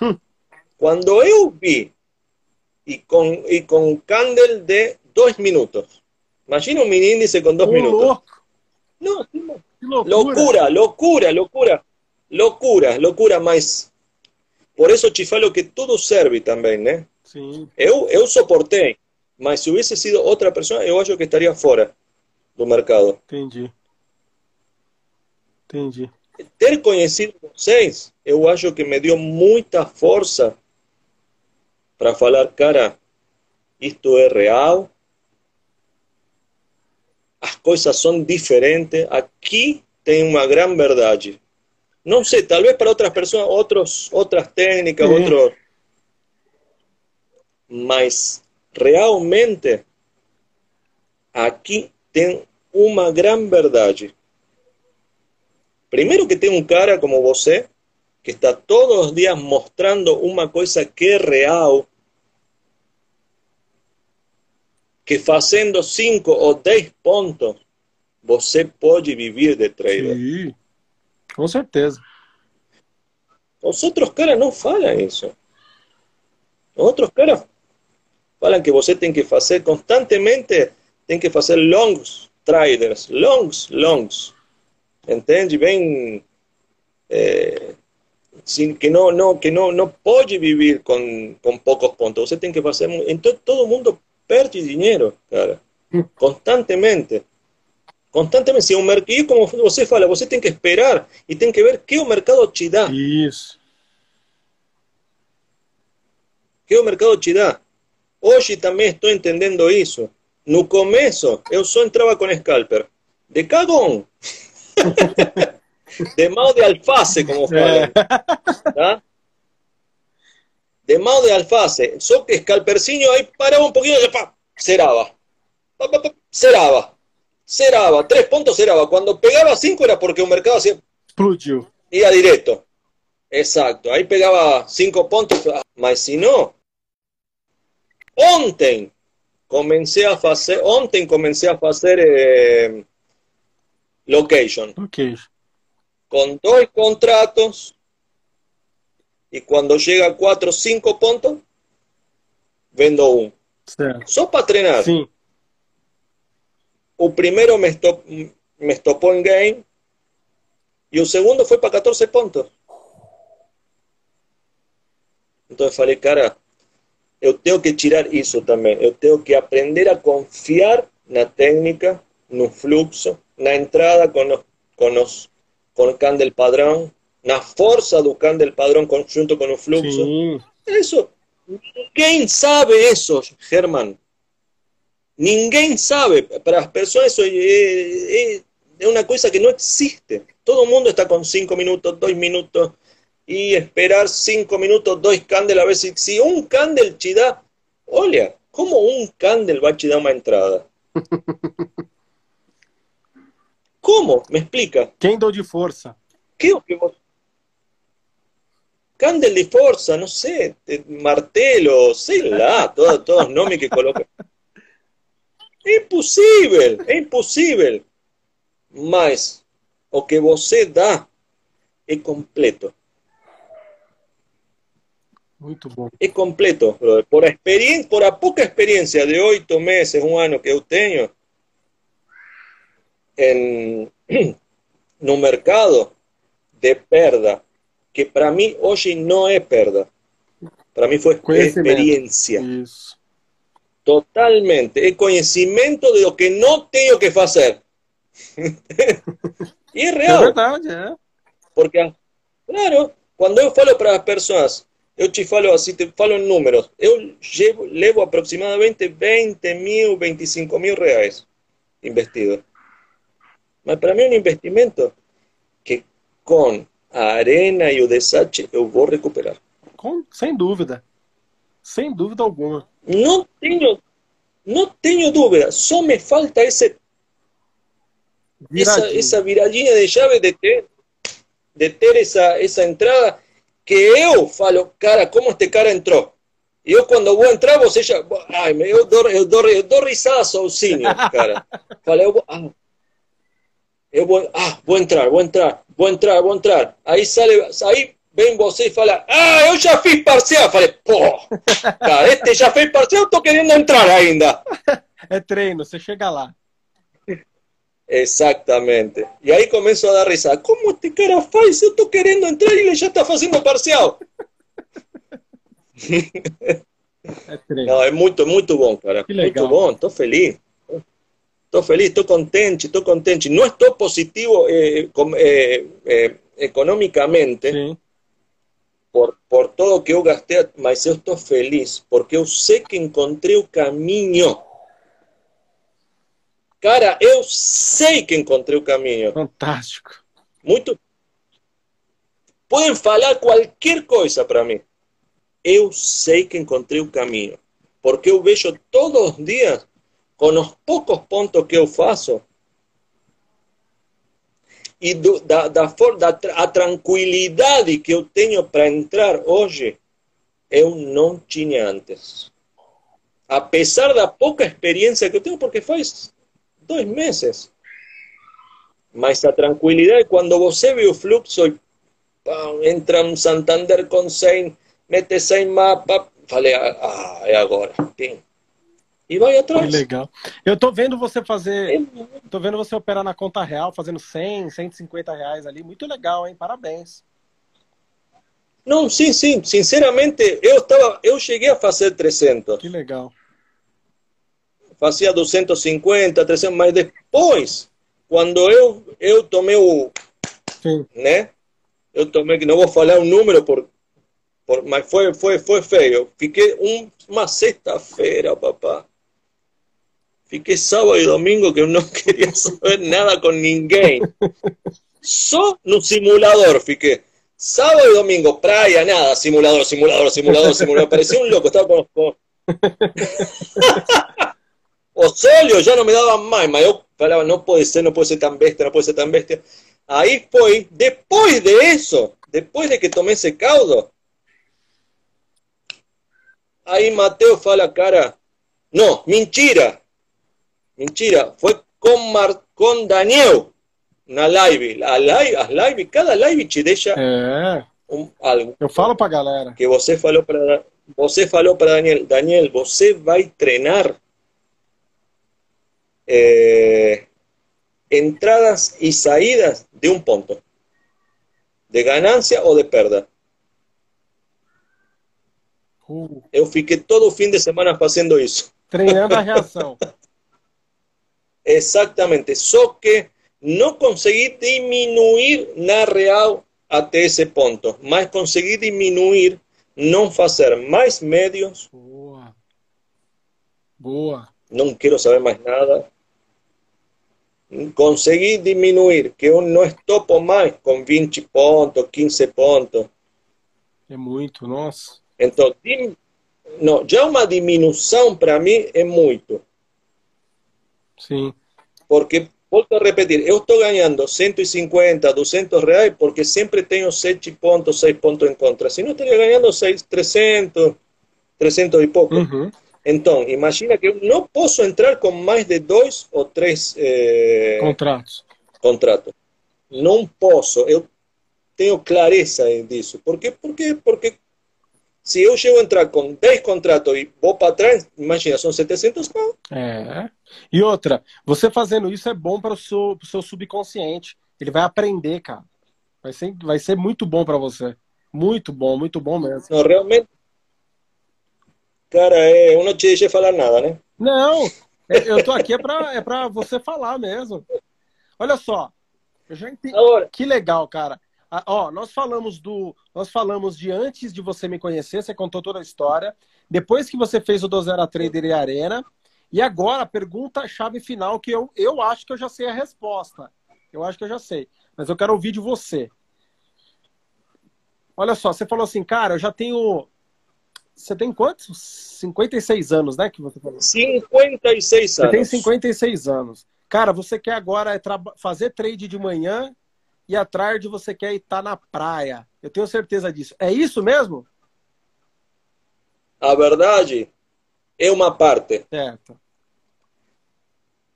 Hum. Quando eu vi, e com, e com candle de dois minutos. Imagina um mini índice com dois minutos. Louco. Não, loucura, loucura, loucura, loucura, loucura, mas por isso te falo que tudo serve também, né? Sim. Eu, eu suportei, mas se hubiese sido outra pessoa, eu acho que estaria fora do mercado. Entendi. Entendi. Ter conhecido vocês, eu acho que me deu muita força para falar, cara, isto é real, as coisas são diferentes, aqui tem uma grande verdade. Não sei, talvez para outras pessoas, outros, outras técnicas, uhum. outros. Mas realmente aqui tem uma grande verdade. Primeiro que tem um cara como você que está todos os dias mostrando uma coisa que é real, que fazendo 5 ou 10 pontos, você pode viver de trader. Sim, com certeza. Os outros caras não falam isso. Os outros caras falam que você tem que fazer constantemente, tem que fazer longs traders, longs, longs. Entende? Bem, é, sin, que não, não, que não, não pode viver com, com poucos pontos. Você tem que fazer. Então todo mundo perde dinheiro, cara. Constantemente. Constantemente. Se um mercado, como você fala, você tem que esperar e tem que ver que o mercado te dá. Isso. Que o mercado te dá. Hoje também estou entendendo isso. No começo, eu só entrava com scalper. De cagão. de mal de alface, como falam. Tá? de mal de alface. Só que escalpercinho ahí paraba un poquito y pa, ceraba. Pa, pa, pa, ceraba. Ceraba. Tres puntos ceraba. Cuando pegaba cinco era porque un mercado hacía... Explodiu. Ia directo. Exacto. Ahí pegaba cinco puntos. Mas si no... Ontem comencé a hacer... Ontem comencé a hacer... Eh, location. Location. Con dos contratos y cuando llega a 4 o 5 puntos, vendo. Certo. Só para treinar. Sim. O primeiro me, estop, me estopou em game e o segundo foi para 14 pontos. Então eu falei, cara, eu tenho que tirar isso também. Eu tenho que aprender a confiar na técnica, no fluxo, na entrada com os, com os com o candle padrão, na força do candle padrão conjunto com o fluxo. Sim. Isso, ninguém sabe isso, Herman. Ninguém sabe. Para as pessoas isso é, é, é uma coisa que não existe. Todo mundo está com cinco minutos, dois minutos. y esperar cinco minutos, dos candles, a ver si, si un candle te dá, olha, como un candle va a te dar una entrada? ¿Cómo? ¿Me explica? Candle de força. ¿Qué que vos... Candle de força, no sé, martelo, sei lá, todos, todos los nombres que colocan. É impossível, é impossível. Mas o que você dá é completo. Muito bom. É completo, brother. Por experiência, por a pouca experiência de oito meses, um ano que eu tenho em, no mercado de perda, que para mim hoje não é perda. Para mim foi experiência. Isso. Totalmente. É conhecimento de lo que não tenho que fazer. e é real. É verdade, é. Porque, claro, quando eu falo para as pessoas, eu te falo assim, te falo em números, eu llevo, levo aproximadamente 20 mil, 25 mil reais investido. Mas para mim é um investimento que com a arena e o desache eu vou recuperar. Com, sem dúvida. Sem dúvida alguma. Não tenho, não tenho dúvida. Só me falta esse, essa, essa viradinha de chave de ter, de ter essa, essa entrada que eu falo, cara, como este cara entrou? Eu, quando vou entrar, você já. Ai, eu dou, eu dou, eu dou risada sozinho, cara. Falei, eu vou. Ah, eu vou. Ah, vou entrar, vou entrar, vou entrar, vou entrar. Aí sale. Aí vem você e fala, ah, eu já fiz parcial. Falei, pô, cara, este já fez parcial, eu tô querendo entrar ainda. É treino, você chega lá. Exatamente. E aí começo a dar risada. Como este cara faz? Eu tô querendo entrar e ele já está fazendo parcial. É Não, é muito, muito bom, cara. Muito bom, estou feliz. Estou feliz, estou contente, estou contente. Não estou positivo eh, com, eh, eh, economicamente Sim. Por, todo que eu gastei, mas eu estou feliz porque eu sei que encontrei o caminho. Cara, eu sei que encontrei o caminho. Fantástico. Muito. Podem falar qualquer coisa para mim. Eu sei que encontrei o caminho. Porque eu vejo todos os dias, com os poucos pontos que eu faço, e do, da, da, da a tranquilidade que eu tenho para entrar hoje, eu não tinha antes. Apesar da pouca experiência que eu tenho, porque faz dois meses. Mas a tranquilidade, quando você vê o fluxo entra um Santander com 100, mete 100 mapa, falei, ah, é agora. Pim. E vai atrás. Que legal. Eu tô vendo você fazer. Tô vendo você operar na conta real, fazendo 100, 150 reais ali. Muito legal, hein? Parabéns. Não, sim, sim. Sinceramente, eu, tava, eu cheguei a fazer 300. Que legal. Fazia 250, 300, mas depois, quando eu, eu tomei o. Sim. Né? Eu tomei, que não vou falar o número, por, por, mas foi, foi, foi feio. Fiquei um, uma sexta-feira, papá. Fiquei sábado e domingo que eu não queria saber nada com ninguém. Só no simulador fiquei. Sábado y domingo, praia, nada, simulador, simulador, simulador, simulador. Parecía un loco, estaba con... con... Osorio ya no me daban más, mas eu falava, não pode ser, não pode ser tan bestia, não pode ser tan bestia. Aí foi, depois de eso, depois de que tomei esse caldo, aí Mateo fala, cara, não, mentira, mentira, foi com, Mar, com Daniel na live, a live, as live, cada live te deixa É. um, algo. Eu falo pra galera. Que você falou para você falou para Daniel, Daniel, você vai treinar eh, entradas y salidas de un punto, de ganancia ou de perda. Uh, Eu fiquei todo o fim de semana fazendo isso. treinando a reação. Exatamente, só que não consegui diminuir na real até esse ponto, mas consegui diminuir, não fazer mais médios, Boa. Boa. não quero saber mais nada. Consegui diminuir, que eu não estopo mais com 20 pontos, 15 pontos. É muito, nossa. Então, não, já uma diminuição para mim é muito. Sim. Porque, volto a repetir, eu estou ganhando 150, 200 reais porque sempre tenho 7 pontos, 6 pontos em contra. Se não, estaria ganhando 6, 300, 300 e pouco. Uhum. Então, imagina que eu não posso entrar com mais de dois ou três eh, contratos. contratos. Não posso. Eu tenho clareza disso. Por quê? Porque, porque se eu chego a entrar com 10 contratos e vou para trás, imagina, são 700 pau. É. E outra, você fazendo isso é bom para o seu, seu subconsciente. Ele vai aprender, cara. Vai ser, vai ser muito bom para você. Muito bom, muito bom mesmo. Não, realmente, Cara, é, eu não te deixei falar nada, né? Não, é, eu tô aqui é pra, é pra você falar mesmo. Olha só, eu já entendi. Agora. Que legal, cara. Ah, ó, nós falamos do. Nós falamos de antes de você me conhecer, você contou toda a história. Depois que você fez o do Zero Trader e Arena. E agora, a pergunta-chave final, que eu, eu acho que eu já sei a resposta. Eu acho que eu já sei. Mas eu quero ouvir de você. Olha só, você falou assim, cara, eu já tenho você tem quantos? 56 anos, né? Que você falou? 56 anos. Você tem 56 anos. Cara, você quer agora é fazer trade de manhã e à tarde você quer estar na praia. Eu tenho certeza disso. É isso mesmo? A verdade é uma parte. Certo.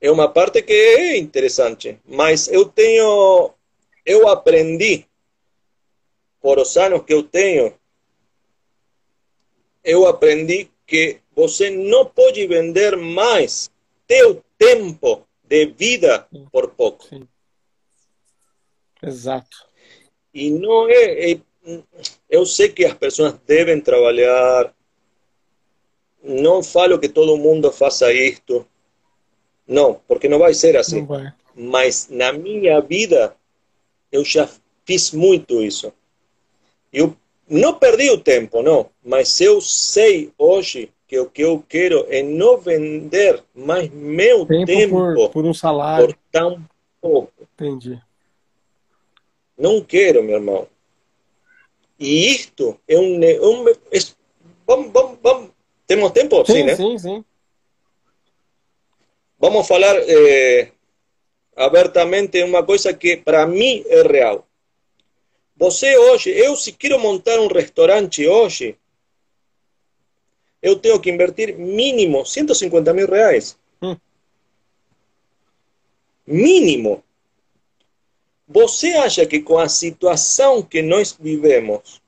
É uma parte que é interessante. Mas eu tenho. Eu aprendi, por os anos que eu tenho, eu aprendi que você não pode vender mais teu tempo de vida por pouco. Sim. Exato. E não é, é, Eu sei que as pessoas devem trabalhar. Não falo que todo mundo faça isto. Não, porque não vai ser assim. Mas na minha vida, eu já fiz muito isso. Eu não perdi o tempo, não, mas eu sei hoje que o que eu quero é não vender mais meu tempo, tempo por, por, um salário. Por tão pouco. Entendi. Não quero, meu irmão. E isto é um. um é, vamos, vamos, vamos. Temos tempo? Sim, sim, né? Sim, sim. Vamos falar eh, abertamente uma coisa que para mim é real. Você hoje, eu se quero montar um restaurante hoje, eu tenho que invertir mínimo 150 mil reais. Hum. Mínimo. Você acha que com a situação que nós vivemos,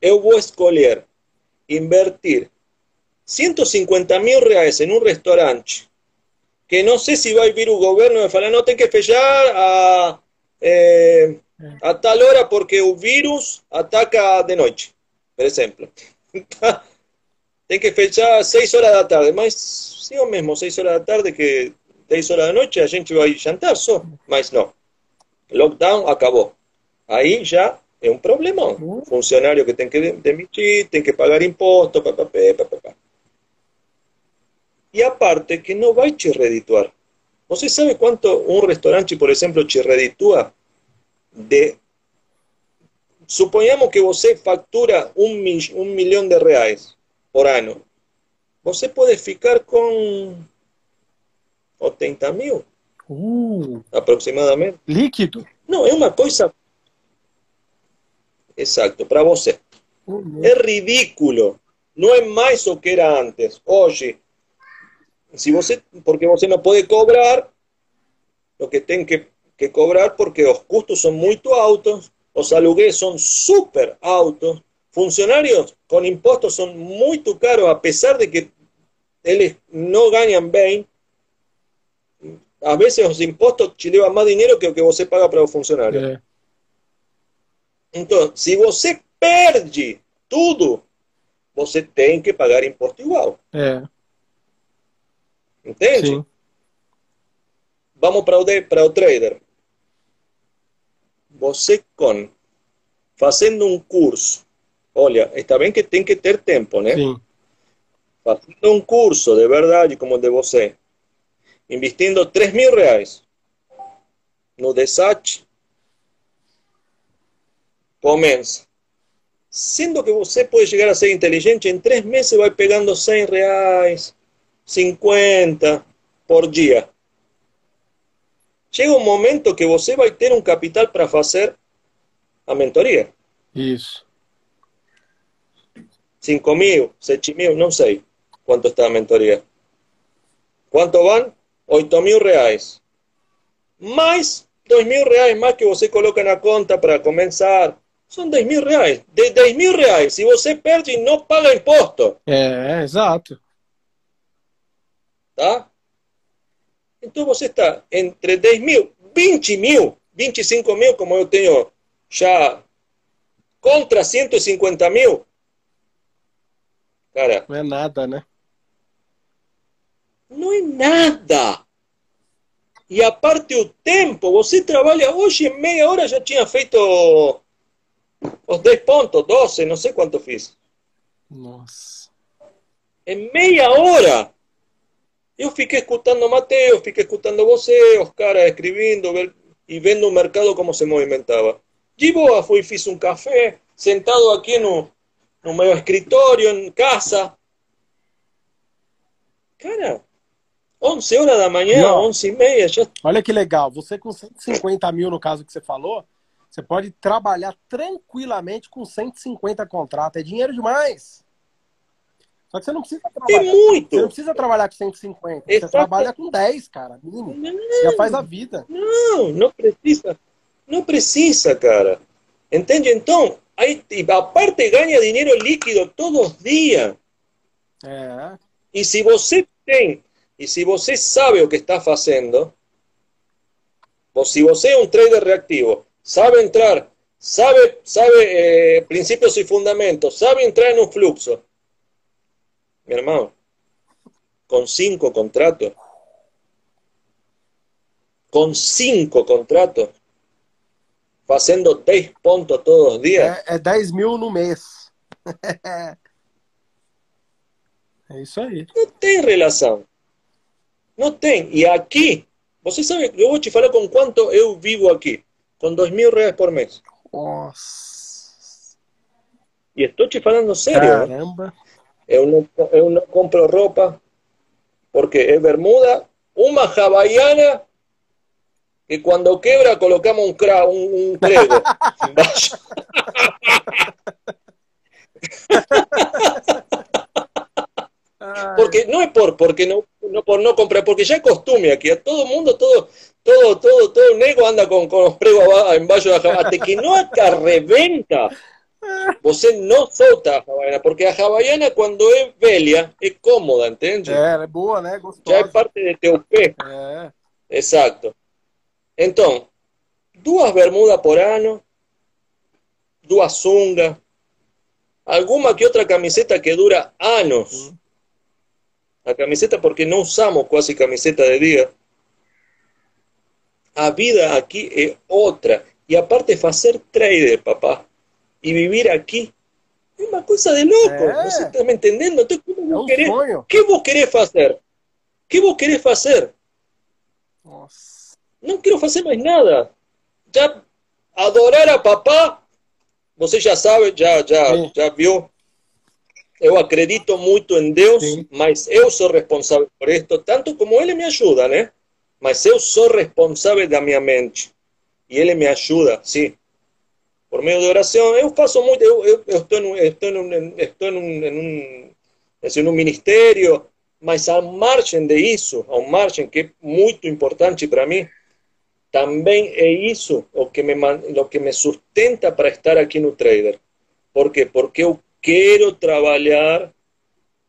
eu vou escolher invertir 150 mil reais em um restaurante que não sei se vai vir o governo e falar, não, tem que fechar a eh, a tal hora porque o vírus ataca de noite, por exemplo. Tem que fechar 6 horas da tarde, mas sim o mesmo, 6 horas da tarde que 10 horas da noite a gente vai jantar só, mas não. Lockdown acabou. Aí já é um problemão. Funcionário que tem que demitir, tem que pagar imposto, papapá, papapá. E a parte que não vai redituar. ¿Você sabe quanto um restaurante, por exemplo, te reditua de... Suponhamos que você factura um milhão de reais por ano. Você pode ficar com 80 mil. Uh, aproximadamente. Líquido? Não, é uma coisa. Exato, para você. Uh, é ridículo. Não é mais o que era antes. Hoje, si você, porque você não pode cobrar lo que tem que, que cobrar porque los custos son muy altos, los alugueles son súper altos, funcionarios con impuestos son muy caros a pesar de que ellos no ganan bien. A veces los impuestos te llevan más dinero que lo que você paga para los funcionarios. É. Então, se você perde tudo, você tem que pagar imposto igual. É. Entende? Sim. Vamos para o, de, para o trader. Você com fazendo um curso, olha, está bem que tem que ter tempo, né? Sim. Fazendo um curso de verdade como o de você, investindo 3 mil reais no Desat, começa. Sendo que você pode chegar a ser inteligente, em três meses vai pegando 100 reais, 50 por dia. Chega um momento que você vai ter um capital para fazer a mentoria. Isso. 5 mil, 7 mil, não sei quanto está a mentoria. Quanto van? 8 mil reais. Mais 2 mil reais mais que você coloca na conta para começar. São 10 mil reais. De 10 mil reais, se você perde, não paga imposto. É, exato. Tá? Então você está entre 10 mil, 20 mil, 25 mil, como eu tenho já, contra 150 mil. Cara. Não é nada, né? Não é nada. E a parte o tempo, você trabalha hoje em meia hora já tinha feito os 10 pontos, 12, não sei quanto fiz. Nossa. Em meia hora. Eu fiquei escutando Mateus, fiquei escutando você, os caras escrevendo e vendo o mercado como se movimentava. De boa, fui fiz um café, sentado aqui no, no meu escritório, em casa. Cara, 11 horas da manhã, Não. 11 e meia. Já... Olha que legal, você com 150 mil no caso que você falou, você pode trabalhar tranquilamente com 150 contratos. É dinheiro demais. Só que você não precisa trabalhar. Tem muito. Você não precisa trabalhar com 150. Exato. Você trabalha com 10, cara. Mínimo. Não, já faz a vida. Não, não precisa. Não precisa, cara. Entende? Então, aí, a parte ganha dinheiro líquido todos os dias. É. E se você tem e se você sabe o que está fazendo, se você é um trader reativo, sabe entrar, sabe, sabe eh, princípios e fundamentos, sabe entrar en un fluxo, mi hermano, con cinco contratos, con cinco contratos, fazendo 10 pontos todos os dias. É, é 10 mil no mês. é isso aí. Não tem relação. Não tem. E aqui, você sabe, eu vou te falar com quanto eu vivo aqui. Com dois mil reais por mês. Nossa. E estou te falando sério. Caramba. Eu não, eu não compro roupa porque é bermuda, uma havaiana que quando quebra colocamos um, cra, um prego embaixo. porque no es por porque no, no por no comprar, porque ya es costumbre aquí, a todo el mundo, todo, todo, todo, todo el nego anda con, con los pregos en baixo da Hasta que no te arrebenta, você no solta a Havaiana, porque a Havaiana cuando es velha es cómoda, ¿entiendes? É, é boa, né? Gostosa. Já é parte de teu pé. É. Exacto. Entonces, duas bermudas por ano, duas sungas, alguma que outra camiseta que dura anos. Uhum a camiseta porque no usamos casi camiseta de día. A vida aquí es otra. Y aparte hacer trader, papá, y vivir aquí, es una cosa de loco. No sé, ¿estás me entendiendo? Entonces, ¿cómo vos querés, ¿Qué vos querés hacer? ¿Qué vos querés hacer? No quiero hacer más nada. Ya adorar a papá, você ya sabe, ya, ya, ya vio eu acredito muito em Deus, Sim. mas eu sou responsável por isto, tanto como Ele me ajuda, né? Mas eu sou responsável da minha mente. E Ele me ajuda, sim. Por meio de oração, eu faço muito, eu, eu, eu estou, num, estou, num, estou num, em um, assim, num ministério, mas à margem de isso, ao margem que é muito importante para mim, também é isso o que me, o que me sustenta para estar aqui no Trader. Por quê? Porque eu quiero trabajar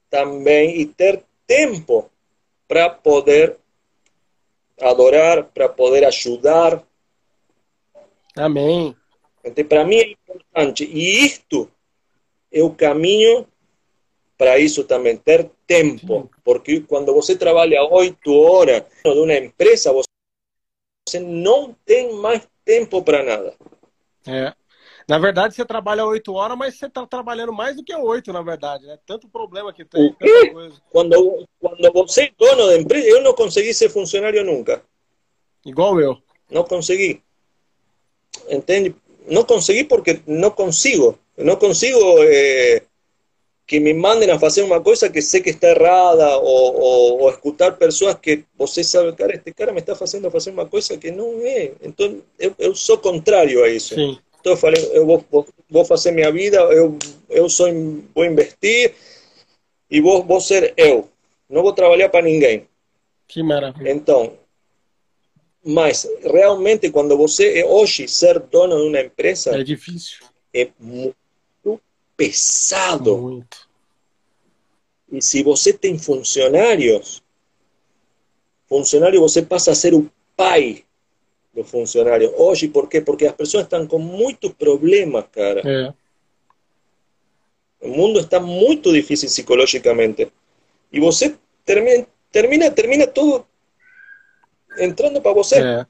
también y tener tiempo para poder adorar, para poder ayudar. Amém. Então, para mim é importante. E isto é o caminho para isso também, ter tempo. Porque quando você trabalha oito horas de uma empresa, você não tem mais tempo para nada. É. Na verdade, você trabalha oito horas, mas você está trabalhando mais do que oito, na verdade, né? Tanto problema que tem, tanta coisa. Quando, quando você é dono da empresa, eu não consegui ser funcionário nunca. Igual eu. Não consegui. Entende? No conseguí porque no consigo. No consigo eh, que me manden a hacer una cosa que sé que está errada o, escuchar personas que você sabe, cara, este cara me está haciendo hacer una cosa que no es. Entonces, yo soy contrario a eso. Entonces, vos, vos, vos fazer minha vida, eu, eu sou, vou investir e vou, vou ser eu. Não vou trabalhar para ninguém. Que maravilha. Então, mas realmente quando você é hoje ser dono de uma empresa é difícil. É muito pesado. Muito. E se você tem funcionários, funcionário você passa a ser o pai los funcionarios. Hoy, ¿por qué? Porque las personas están con muchos problemas, cara. É. O mundo está muito difícil psicológicamente. E você termina, termina, termina tudo entrando para você. É.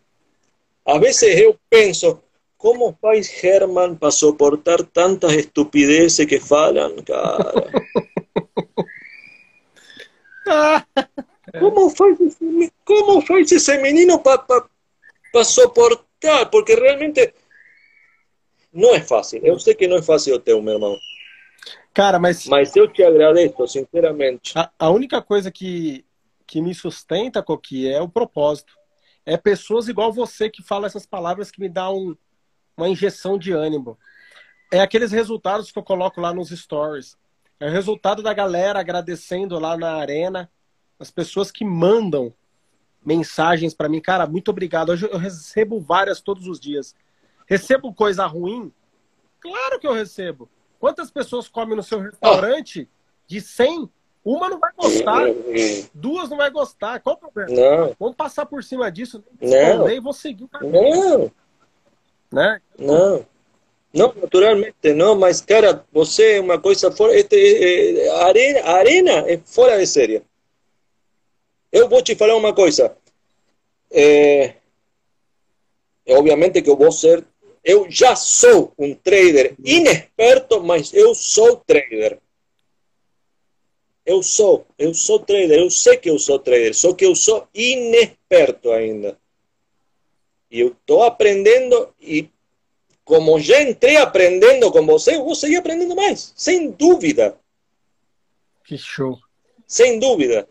Às vezes eu penso, como faz Herman para suportar tantas estupideces que falam, cara? como faz esse, como faz esse menino para pa, para soportar, porque realmente não é fácil. Eu sei que não é fácil o teu, meu irmão. Cara, mas. Mas eu te agradeço, sinceramente. A, a única coisa que, que me sustenta, Coqui, é o propósito. É pessoas igual você que fala essas palavras que me dá um, uma injeção de ânimo. É aqueles resultados que eu coloco lá nos stories. É o resultado da galera agradecendo lá na arena, as pessoas que mandam mensagens para mim, cara, muito obrigado. Eu recebo várias todos os dias. Recebo coisa ruim? Claro que eu recebo. Quantas pessoas comem no seu restaurante? De 100, uma não vai gostar, duas não vai gostar. Qual o problema? Não. Vamos passar por cima disso, não. e vou seguir o caminho. Não. Né? Não. Não, naturalmente, não, mas cara, você é uma coisa fora. Este, é, é, arena, arena é fora de série. Eu vou te falar uma coisa. É, obviamente que eu vou ser. Eu já sou um trader inexperto, mas eu sou trader. Eu sou, eu sou trader, eu sei que eu sou trader, só que eu sou inexperto ainda. E eu estou aprendendo e como já entrei aprendendo com você, eu vou seguir aprendendo mais, sem dúvida. Que show. Sem dúvida.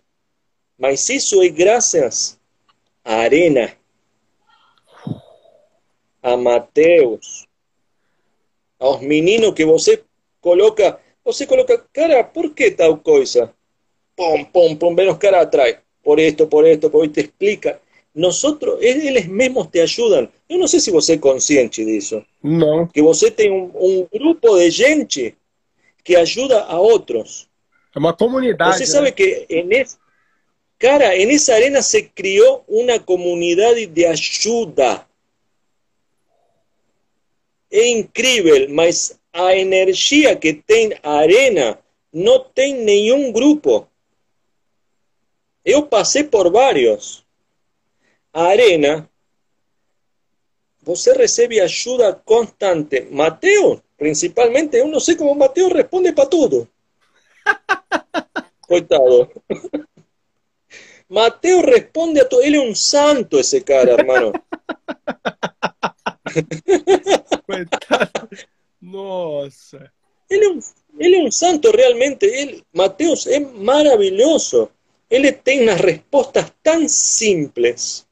Mas isso é graças à Arena, a Mateus, aos meninos que você coloca. Você coloca, cara, por que tal coisa? Pum, pum, pum, ven os caras atrás. Por esto, por esto, por esto, te explica. Nosotros, eles mesmos te ayudan. Eu não sei se você é consciente disso. Não. Que você tem um, um grupo de gente que ajuda a outros. É uma comunidade. Você sabe né? que en esse, Cara, en esa arena se crió una comunidad de ayuda. É incrível, mas a energia que tem a arena não tem nenhum grupo. Eu passei por vários. A arena, você recebe ajuda constante. Mateus, principalmente, eu não sei como Mateus responde para tudo. Coitado. Mateo responde a todo. Él es un santo ese cara, hermano. Nossa. Él es, un, él es un santo realmente. Él, Mateus es maravilloso. Él tiene unas respuestas tan simples.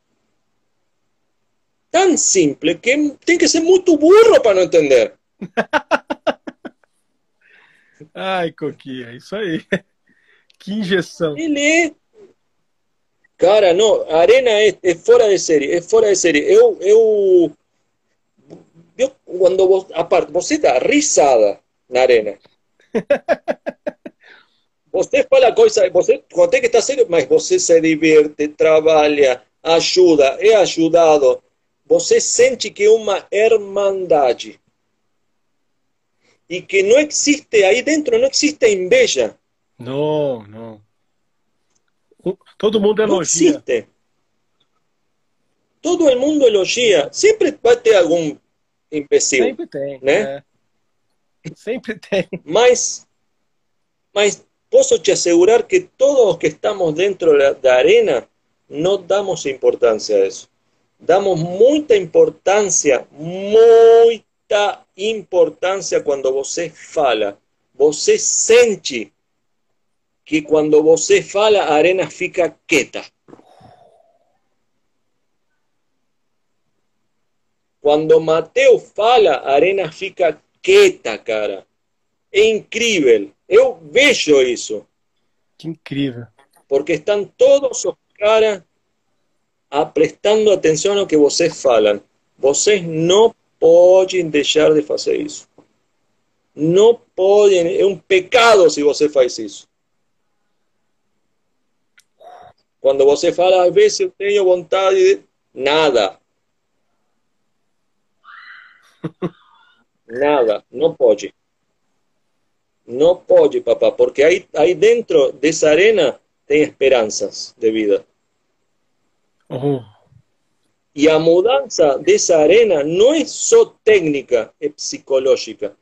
Tan simples que tiene que ser muy burro para no entender. Ai, Coquinha, isso aí. Que injeção. Ele é Cara, não, a arena é, é, fora de série, é fora de série. Eu, eu, eu quando você, a parte, você dá risada na arena. Você fala coisa, você tem que estar sério, mas você se diverte, trabalha, ajuda, é ajudado. Você sente que é uma irmandade. E que não existe, aí dentro não existe inveja. Não, não. Todo mundo elogia. Não existe. Todo el mundo elogia. Sempre vai ter algum imbecil. Sempre tem. Né? É. Sempre tem. Mas, mas posso te assegurar que todos os que estamos dentro da arena não damos importância a isso. Damos muita importância, muita muita importância quando você fala. Você sente que quando você fala, a arena fica quieta. Quando Mateo fala, a arena fica quieta, cara. É incrível. Eu vejo isso. Que incrível. Porque estão todos os caras prestando atenção ao que vocês falam. Vocês não podem deixar de fazer isso. Não podem, é um pecado se você faz isso. Quando você fala, às vezes eu tenho vontade de... Nada. Nada, não pode. Não pode, papá, porque aí, aí dentro dessa arena tem esperanças de vida. Uhum. E a mudança dessa arena não é só técnica, é psicológica.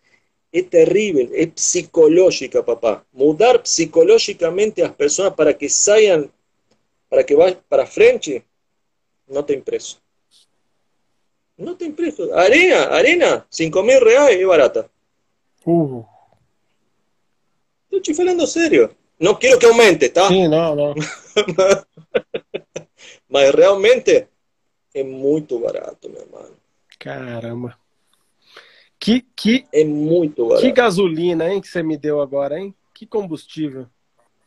É terrível, é psicológica, papá. Mudar psicologicamente as pessoas para que saiam, para que vá para frente, não tem preço. Não tem preço. Arena, arena, 5 mil reais é barata. Uh. Estou te falando sério. Não quero que aumente, tá? Sim, não, não. Mas realmente é muito barato, meu irmão. Caramba. Que, que, é muito barato. Que gasolina, hein, que você me deu agora, hein? Que combustível.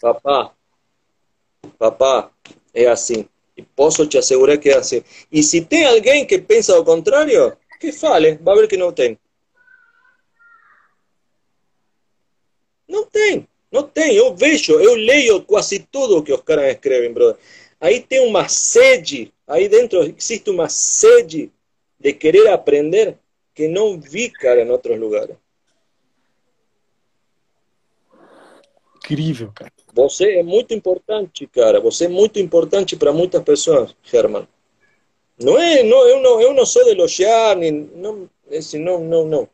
Papá, papá, é assim. E posso te assegurar que é assim. E se tem alguém que pensa ao contrário, que fale, vai ver que não tem. Não tem, não tem. Eu vejo, eu leio quase tudo o que os caras escrevem, brother. Aí tem uma sede, aí dentro existe uma sede de querer aprender que não vi, cara, em outros lugares. Incrível, cara. Você é muito importante, cara. Você é muito importante para muitas pessoas, Herman. Não é, não, eu não, eu não sou de elogiar, nem, não, esse, não, não, não.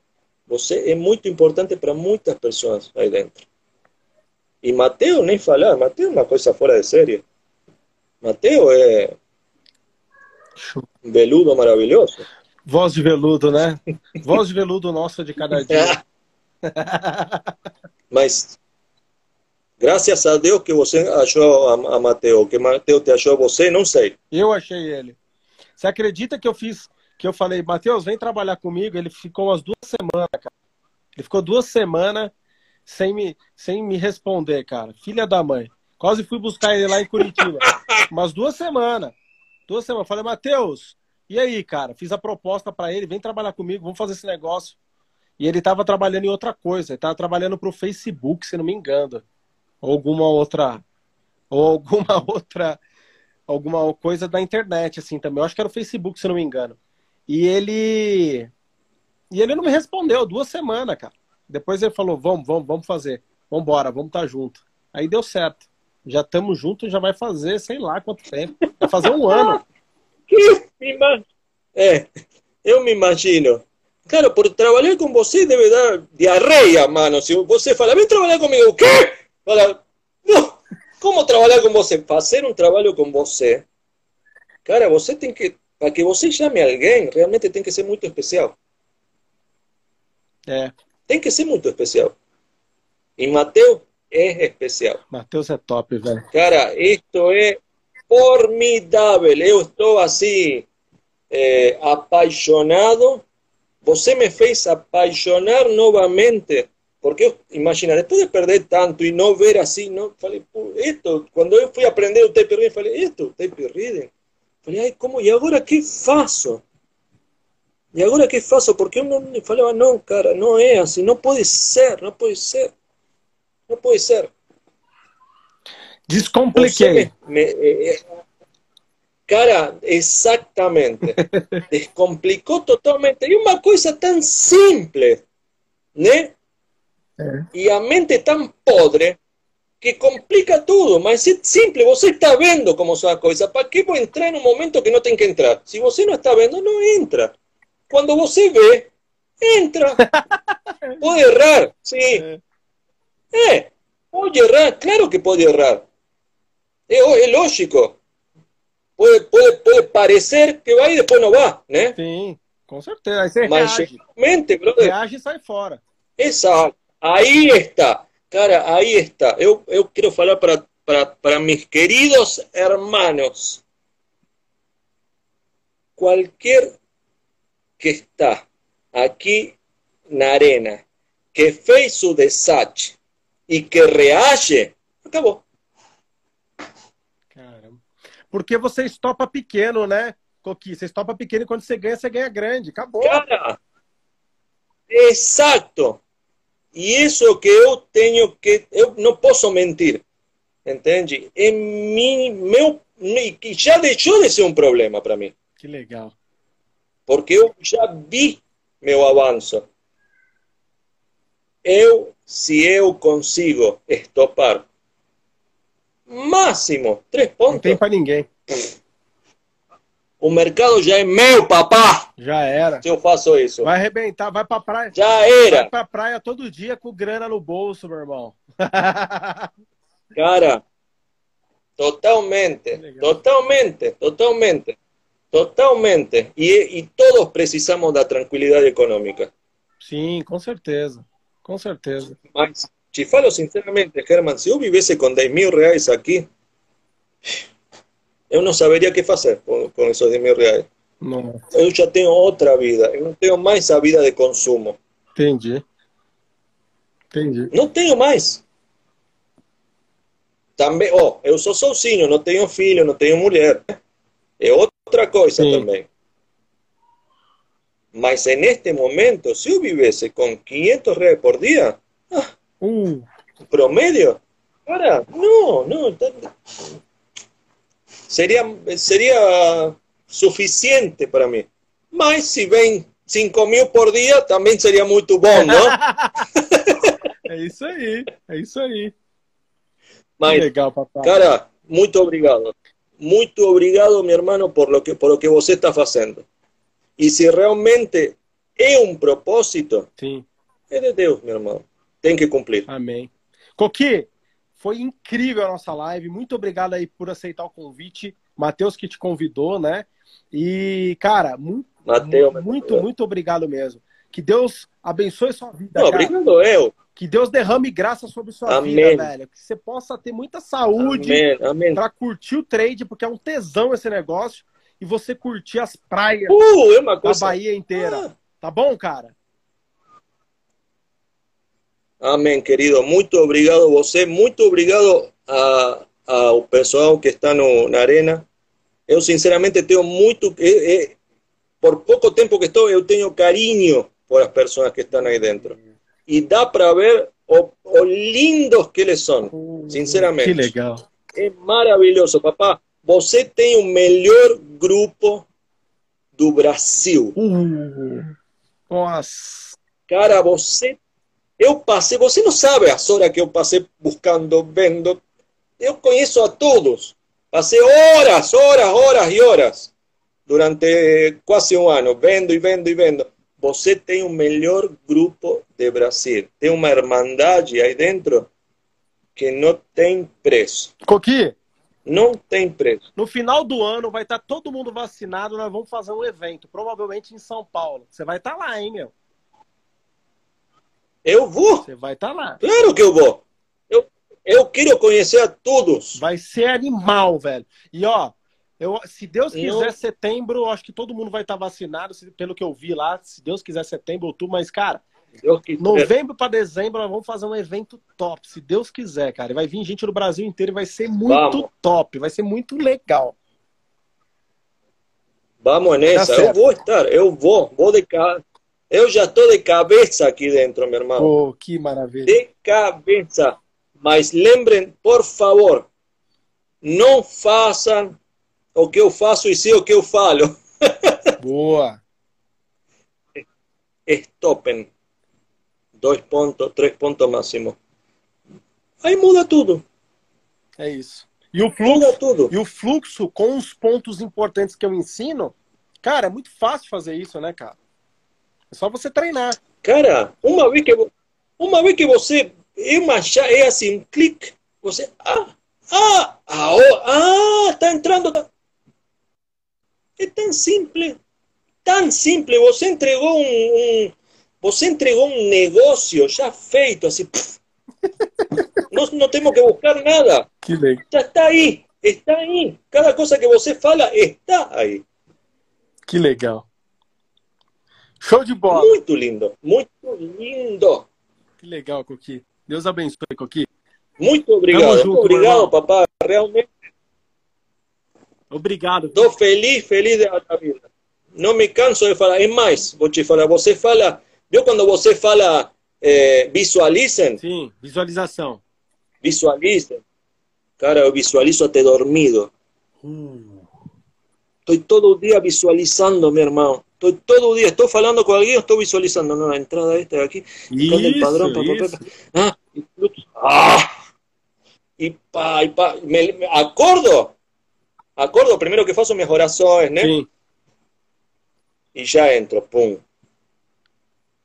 Você é muito importante para muitas pessoas aí dentro. E Mateo, nem falar, Mateo é uma coisa fora de série. Mateo é um veludo maravilhoso. Voz de veludo, né? Voz de veludo nossa de cada dia. Mas, graças a Deus que você achou a, a Mateo, que Mateo te achou você, não sei. Eu achei ele. Você acredita que eu fiz, que eu falei, Mateus, vem trabalhar comigo? Ele ficou umas duas semanas, cara. Ele ficou duas semanas sem me, sem me responder, cara. Filha da mãe. Quase fui buscar ele lá em Curitiba. Umas duas semanas. Duas semanas. Falei, Matheus, e aí, cara? Fiz a proposta para ele, vem trabalhar comigo, vamos fazer esse negócio. E ele estava trabalhando em outra coisa. Ele estava trabalhando para o Facebook, se não me engano. Ou alguma outra. Ou alguma outra. Alguma coisa da internet, assim, também. Eu acho que era o Facebook, se não me engano. E ele. E ele não me respondeu duas semanas, cara. Depois ele falou: vamos, vamos, vamos fazer. Vamos embora, vamos estar tá junto. Aí deu certo já estamos juntos, já vai fazer sei lá quanto tempo. Vai fazer um ano. É, eu me imagino. Claro, por trabalhar com você deve dar diarreia, mano. Se você fala, vem trabalhar comigo, o quê? Fala, não, como trabalhar com você? Fazer um trabalho com você. Cara, você tem que, para que você chame alguém, realmente tem que ser muito especial. É. Tem que ser muito especial. E Mateus é especial. Matheus é top, velho. Cara, isto é formidável. Eu estou assim, é, apaixonado. Você me fez apaixonar novamente. Porque imaginar, después de perder tanto y no ver así, no, falei, esto, cuando yo fui a aprender o tape reading, falei, esto, tape reading. Falei, ay, ¿cómo? ¿Y ahora qué faço? ¿Y ahora qué faço? Porque uno me falaba, no, cara, no es así, no puede ser, no puede ser, no puede ser. Descompliqué. Eh, eh, cara, exactamente. Descomplicó totalmente. Y una cosa tan simple, ¿no? E a mente tão podre que complica tudo, mas é simples, você está vendo como são as coisas. Para que vou entrar no momento que não tem que entrar? Se você não está vendo, não entra. Quando você vê, entra. Pode errar, sim. É. Pode errar, claro que pode errar. É, é lógico. Pode, pode, pode parecer que vai e depois não vai, né? Sim. Com certeza. Aí você Mas reage. Mente, brother. Reage e sai fora. Exato. Aí está. Cara, aí está. Eu, eu quero falar para, para, para mis queridos hermanos. Qualquer que está aqui na arena, que fez o desate e que reage, acabou. Caramba. Porque você estopa pequeno, né, Coqui? Você estopa pequeno e quando você ganha, você ganha grande. Acabou. Cara, exato. E isso é o que eu tenho que. Eu não posso mentir. Entende? Em mim, meu, que já deixou de ser um problema para mim. Que legal. Porque eu já vi meu avanço. Eu, se eu consigo estopar máximo três pontos. Não tem para ninguém. O mercado já é meu, papá. Já era. Se eu faço isso. Vai arrebentar, vai pra praia. Já era. Vai pra praia todo dia com grana no bolso, meu irmão. Cara, totalmente, totalmente, totalmente, totalmente. E, e todos precisamos da tranquilidade econômica. Sim, com certeza. Com certeza. Mas, te falo sinceramente, Herman, se eu vivesse com 10 mil reais aqui, eu não saberia o que fazer com, com esses 10 mil reais. Não. Eu já tenho outra vida, eu não tenho mais a vida de consumo. Entendi. Entendi. Não tenho mais. Também, ó, oh, eu sou sozinho, não tenho filho, não tenho mulher. É outra coisa Sim. também. Mas neste momento, se eu vivesse com 500 reais por dia, ah, uh. promedio, cara, não, não, seria, seria suficiente para mim. Mas se vem 5 mil por dia, também seria muito bom, não? é isso aí, é isso aí. Mas, legal, papai. cara, muito obrigado. Muito obrigado, meu irmão, por lo que, por lo que você está fazendo. E se realmente é um propósito, Sim. é de Deus, meu irmão. Tem que cumprir. Amém. Coqui, foi incrível a nossa live. Muito obrigado aí por aceitar o convite. Matheus que te convidou, né? E, cara, muito, Mateus, muito, muito obrigado mesmo. Que Deus abençoe sua vida. Não, obrigado eu. Que Deus derrame graça sobre sua amém. vida, velho. Que você possa ter muita saúde para curtir o trade, porque é um tesão esse negócio. E você curtir as praias uh, é da Bahia inteira. Ah. Tá bom, cara? Amém, querido. Muito obrigado a você. Muito obrigado a, ao pessoal que está no, na arena. Eu, sinceramente, tenho muito. Eh, eh, por pouco tempo que estou, eu tenho carinho por as pessoas que estão aí dentro. E dá para ver o, o, lindos que eles são, sinceramente. Que legal. É maravilhoso, papá. Você tem o melhor grupo do Brasil. Uh, nossa. Cara, você eu passei, você não sabe as horas que eu passei buscando, vendo. Eu conheço a todos. Passei horas, horas, horas e horas durante quase um ano, vendo e vendo e vendo. Você tem o melhor grupo de Brasil. Tem uma irmandade aí dentro que não tem preço. Coqui? Não tem preço. No final do ano vai estar todo mundo vacinado. Nós vamos fazer um evento, provavelmente em São Paulo. Você vai estar lá, hein, meu? Eu vou. Você vai estar tá lá. Claro que eu vou. Eu, eu quero conhecer a todos. Vai ser animal, velho. E ó, eu, se Deus quiser, eu... setembro, acho que todo mundo vai estar tá vacinado, pelo que eu vi lá. Se Deus quiser, setembro, outubro, mas, cara. Novembro para dezembro, nós vamos fazer um evento top, se Deus quiser, cara. Vai vir gente do Brasil inteiro e vai ser muito vamos. top, vai ser muito legal. Vamos nessa, tá eu vou estar, eu vou, vou de casa. Eu já estou de cabeça aqui dentro, meu irmão. Oh, que maravilha. De cabeça. Mas lembrem, por favor, não façam o que eu faço e sim o que eu falo. Boa. Estopem. Dois pontos, três pontos máximo. Aí muda tudo. É isso. E o fluxo, muda tudo. E o fluxo com os pontos importantes que eu ensino, cara, é muito fácil fazer isso, né, cara? É só você treinar. Cara, uma vez que, uma vez que você é uma é assim, um clique, você. Ah, ah, ah, ah, tá entrando. É tão simples. tan simple, vos entregó un, un vos entregó un negocio ya feito, pff. No, no tenemos que buscar nada. Que legal. Ya está ahí, está ahí. Cada cosa que você fala está ahí. Que legal. Show de bola. Muito lindo, muito lindo. Que legal, Coqui. Deus abençoe, Coqui. Muito obrigado, junto, muito obrigado, irmão. papá. Realmente Obrigado. estou feliz, feliz da da vida. Não me canso de falar. É mais, vou te falar, você fala, viu quando você fala, eh, visualizem, Sim, visualização. visualizem. Cara, eu visualizo até dormido. Uh, Estoy todo día visualizando, mi hermano. Estoy todo el día, estoy hablando con alguien, estoy visualizando. No, la entrada esta de aquí. buscando el padrón, pa, pa, pa. Ah, y, ah, y pa, y pa. Me, me acordo. Acordo primero que faço minhas orações, né? Sim. E já entro, pum.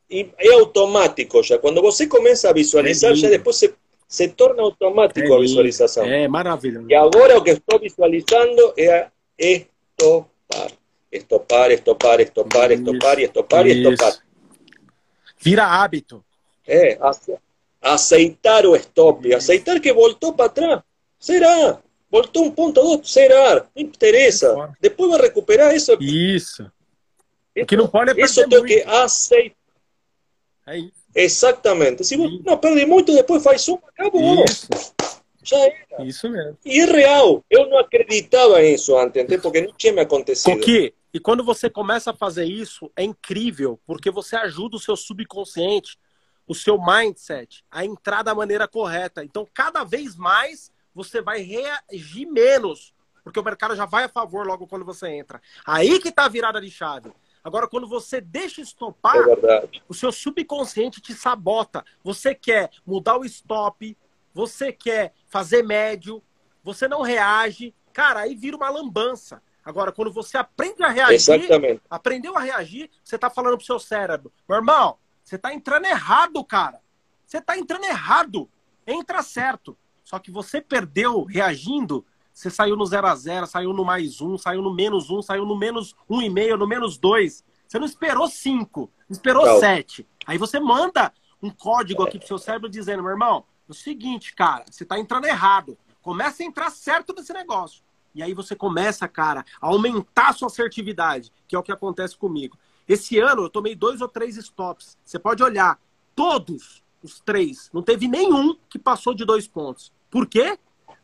E é automático já. Quando você começa a visualizar, É lindo. depois se, se torna automático a lindo. visualização. É maravilhoso. Y ahora lo que estoy visualizando es estopar. Estopar, estopar, estopar, estopar, y estopar, y estopar. Isso. Vira hábito. É, ace- aceitar o stop. Aceitar que voltou para atrás. Será. Voltou um ponto dos, será. Não interessa. Depois vai recuperar isso. Isso. O que não pode é Isso perder tem muito. que aceitar. É isso. Exatamente. Se você não perde muito, depois faz um, acabou. Isso. Já era. Isso mesmo. E real. Eu não acreditava nisso antes, porque não tinha me acontecido. Coqui, e quando você começa a fazer isso, é incrível, porque você ajuda o seu subconsciente, o seu mindset, a entrar da maneira correta. Então, cada vez mais, você vai reagir menos, porque o mercado já vai a favor logo quando você entra. Aí que tá a virada de chave. Agora, quando você deixa estopar, É o seu subconsciente te sabota. Você quer mudar o stop, você quer fazer médio, você não reage. Cara, aí vira uma lambança. Agora, quando você aprende a reagir, Exatamente. aprendeu a reagir, você tá falando pro seu cérebro, meu irmão, você tá entrando errado, cara. Você tá entrando errado. Entra certo. Só que você perdeu reagindo, você saiu no 0 a 0 saiu no mais um, saiu no menos um, saiu no menos um e meio, no menos dois. Você não esperou cinco, esperou Não. sete. Aí você manda um código aqui pro seu cérebro dizendo, meu irmão, é o seguinte, cara, você tá entrando errado. Começa a entrar certo nesse negócio. E aí você começa, cara, a aumentar a sua assertividade, que é o que acontece comigo. Esse ano eu tomei dois ou três stops. Você pode olhar, todos os três, não teve nenhum que passou de dois pontos. Por quê?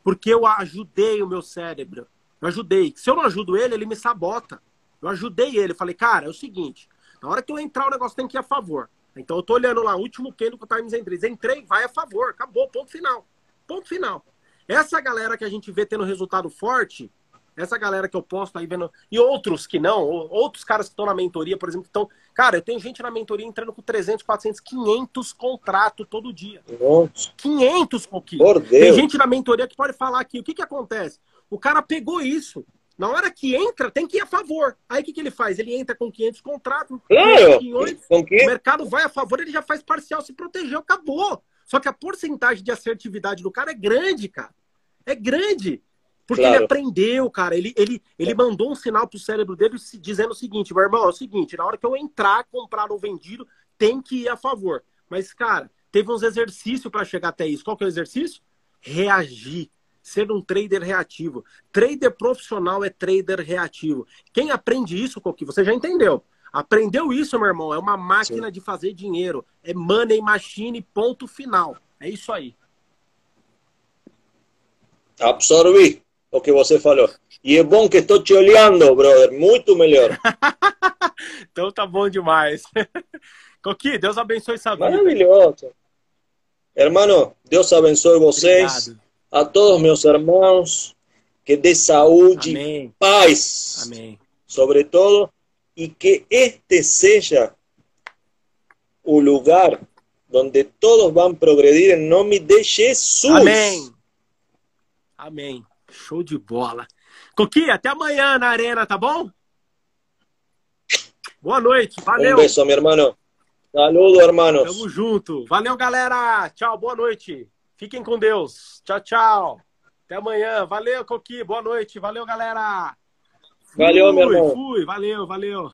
Porque eu ajudei o meu cérebro. Eu ajudei. Se eu não ajudo ele, ele me sabota. Eu ajudei ele. Falei, cara, é o seguinte: na hora que eu entrar, o negócio tem que ir a favor. Então eu tô olhando lá, último candle com o Times Entries. Entrei, vai a favor. Acabou, ponto final. Ponto final. Essa galera que a gente vê tendo resultado forte, essa galera que eu posto aí vendo, e outros que não, ou- outros caras que estão na mentoria, por exemplo, que estão. Cara, eu tenho gente na mentoria entrando com 300, 400, 500 contratos todo dia. Nossa, 500 pouquinho. por Tem gente na mentoria que pode falar aqui. O que, que acontece? O cara pegou isso. Na hora que entra, tem que ir a favor. Aí o que, que ele faz? Ele entra com 500 contratos, Claro. 500, Com o que? mercado vai a favor, ele já faz parcial, se protegeu, acabou. Só que a porcentagem de assertividade do cara é grande, cara. É grande. Porque Claro. ele aprendeu, cara. Ele, ele, ele mandou um sinal pro cérebro dele dizendo o seguinte, meu irmão, é o seguinte, na hora que eu entrar, comprar ou vendido, tem que ir a favor. Mas, cara, teve uns exercícios para chegar até isso. Qual que é o exercício? Reagir. Ser um trader reativo. Trader profissional é trader reativo. Quem aprende isso, Coqui, você já entendeu. Aprendeu isso, meu irmão, é uma máquina de fazer dinheiro. É money machine, ponto final. É isso aí. Absorvi o que você falou. E é bom que estou te olhando, brother. Muito melhor. Então tá bom demais. Coqui, Deus abençoe essa vida. Maravilhoso. Hermano, Deus abençoe vocês, Obrigado. a todos meus irmãos, que dê saúde, Amém. paz, Amém. sobre todo, e que este seja o lugar donde todos vão progredir em nome de Jesus. Amém. Amém. Show de bola. Coqui, até amanhã na arena, tá bom? Boa noite. Valeu. Um beijo, meu irmão. Saludo, hermanos. Tamo junto. Valeu, galera. Tchau, boa noite. Fiquem com Deus. Tchau, tchau. Até amanhã. Valeu, Coqui. Boa noite. Valeu, galera. Valeu, meu Fui, irmão. Fui. Valeu, valeu.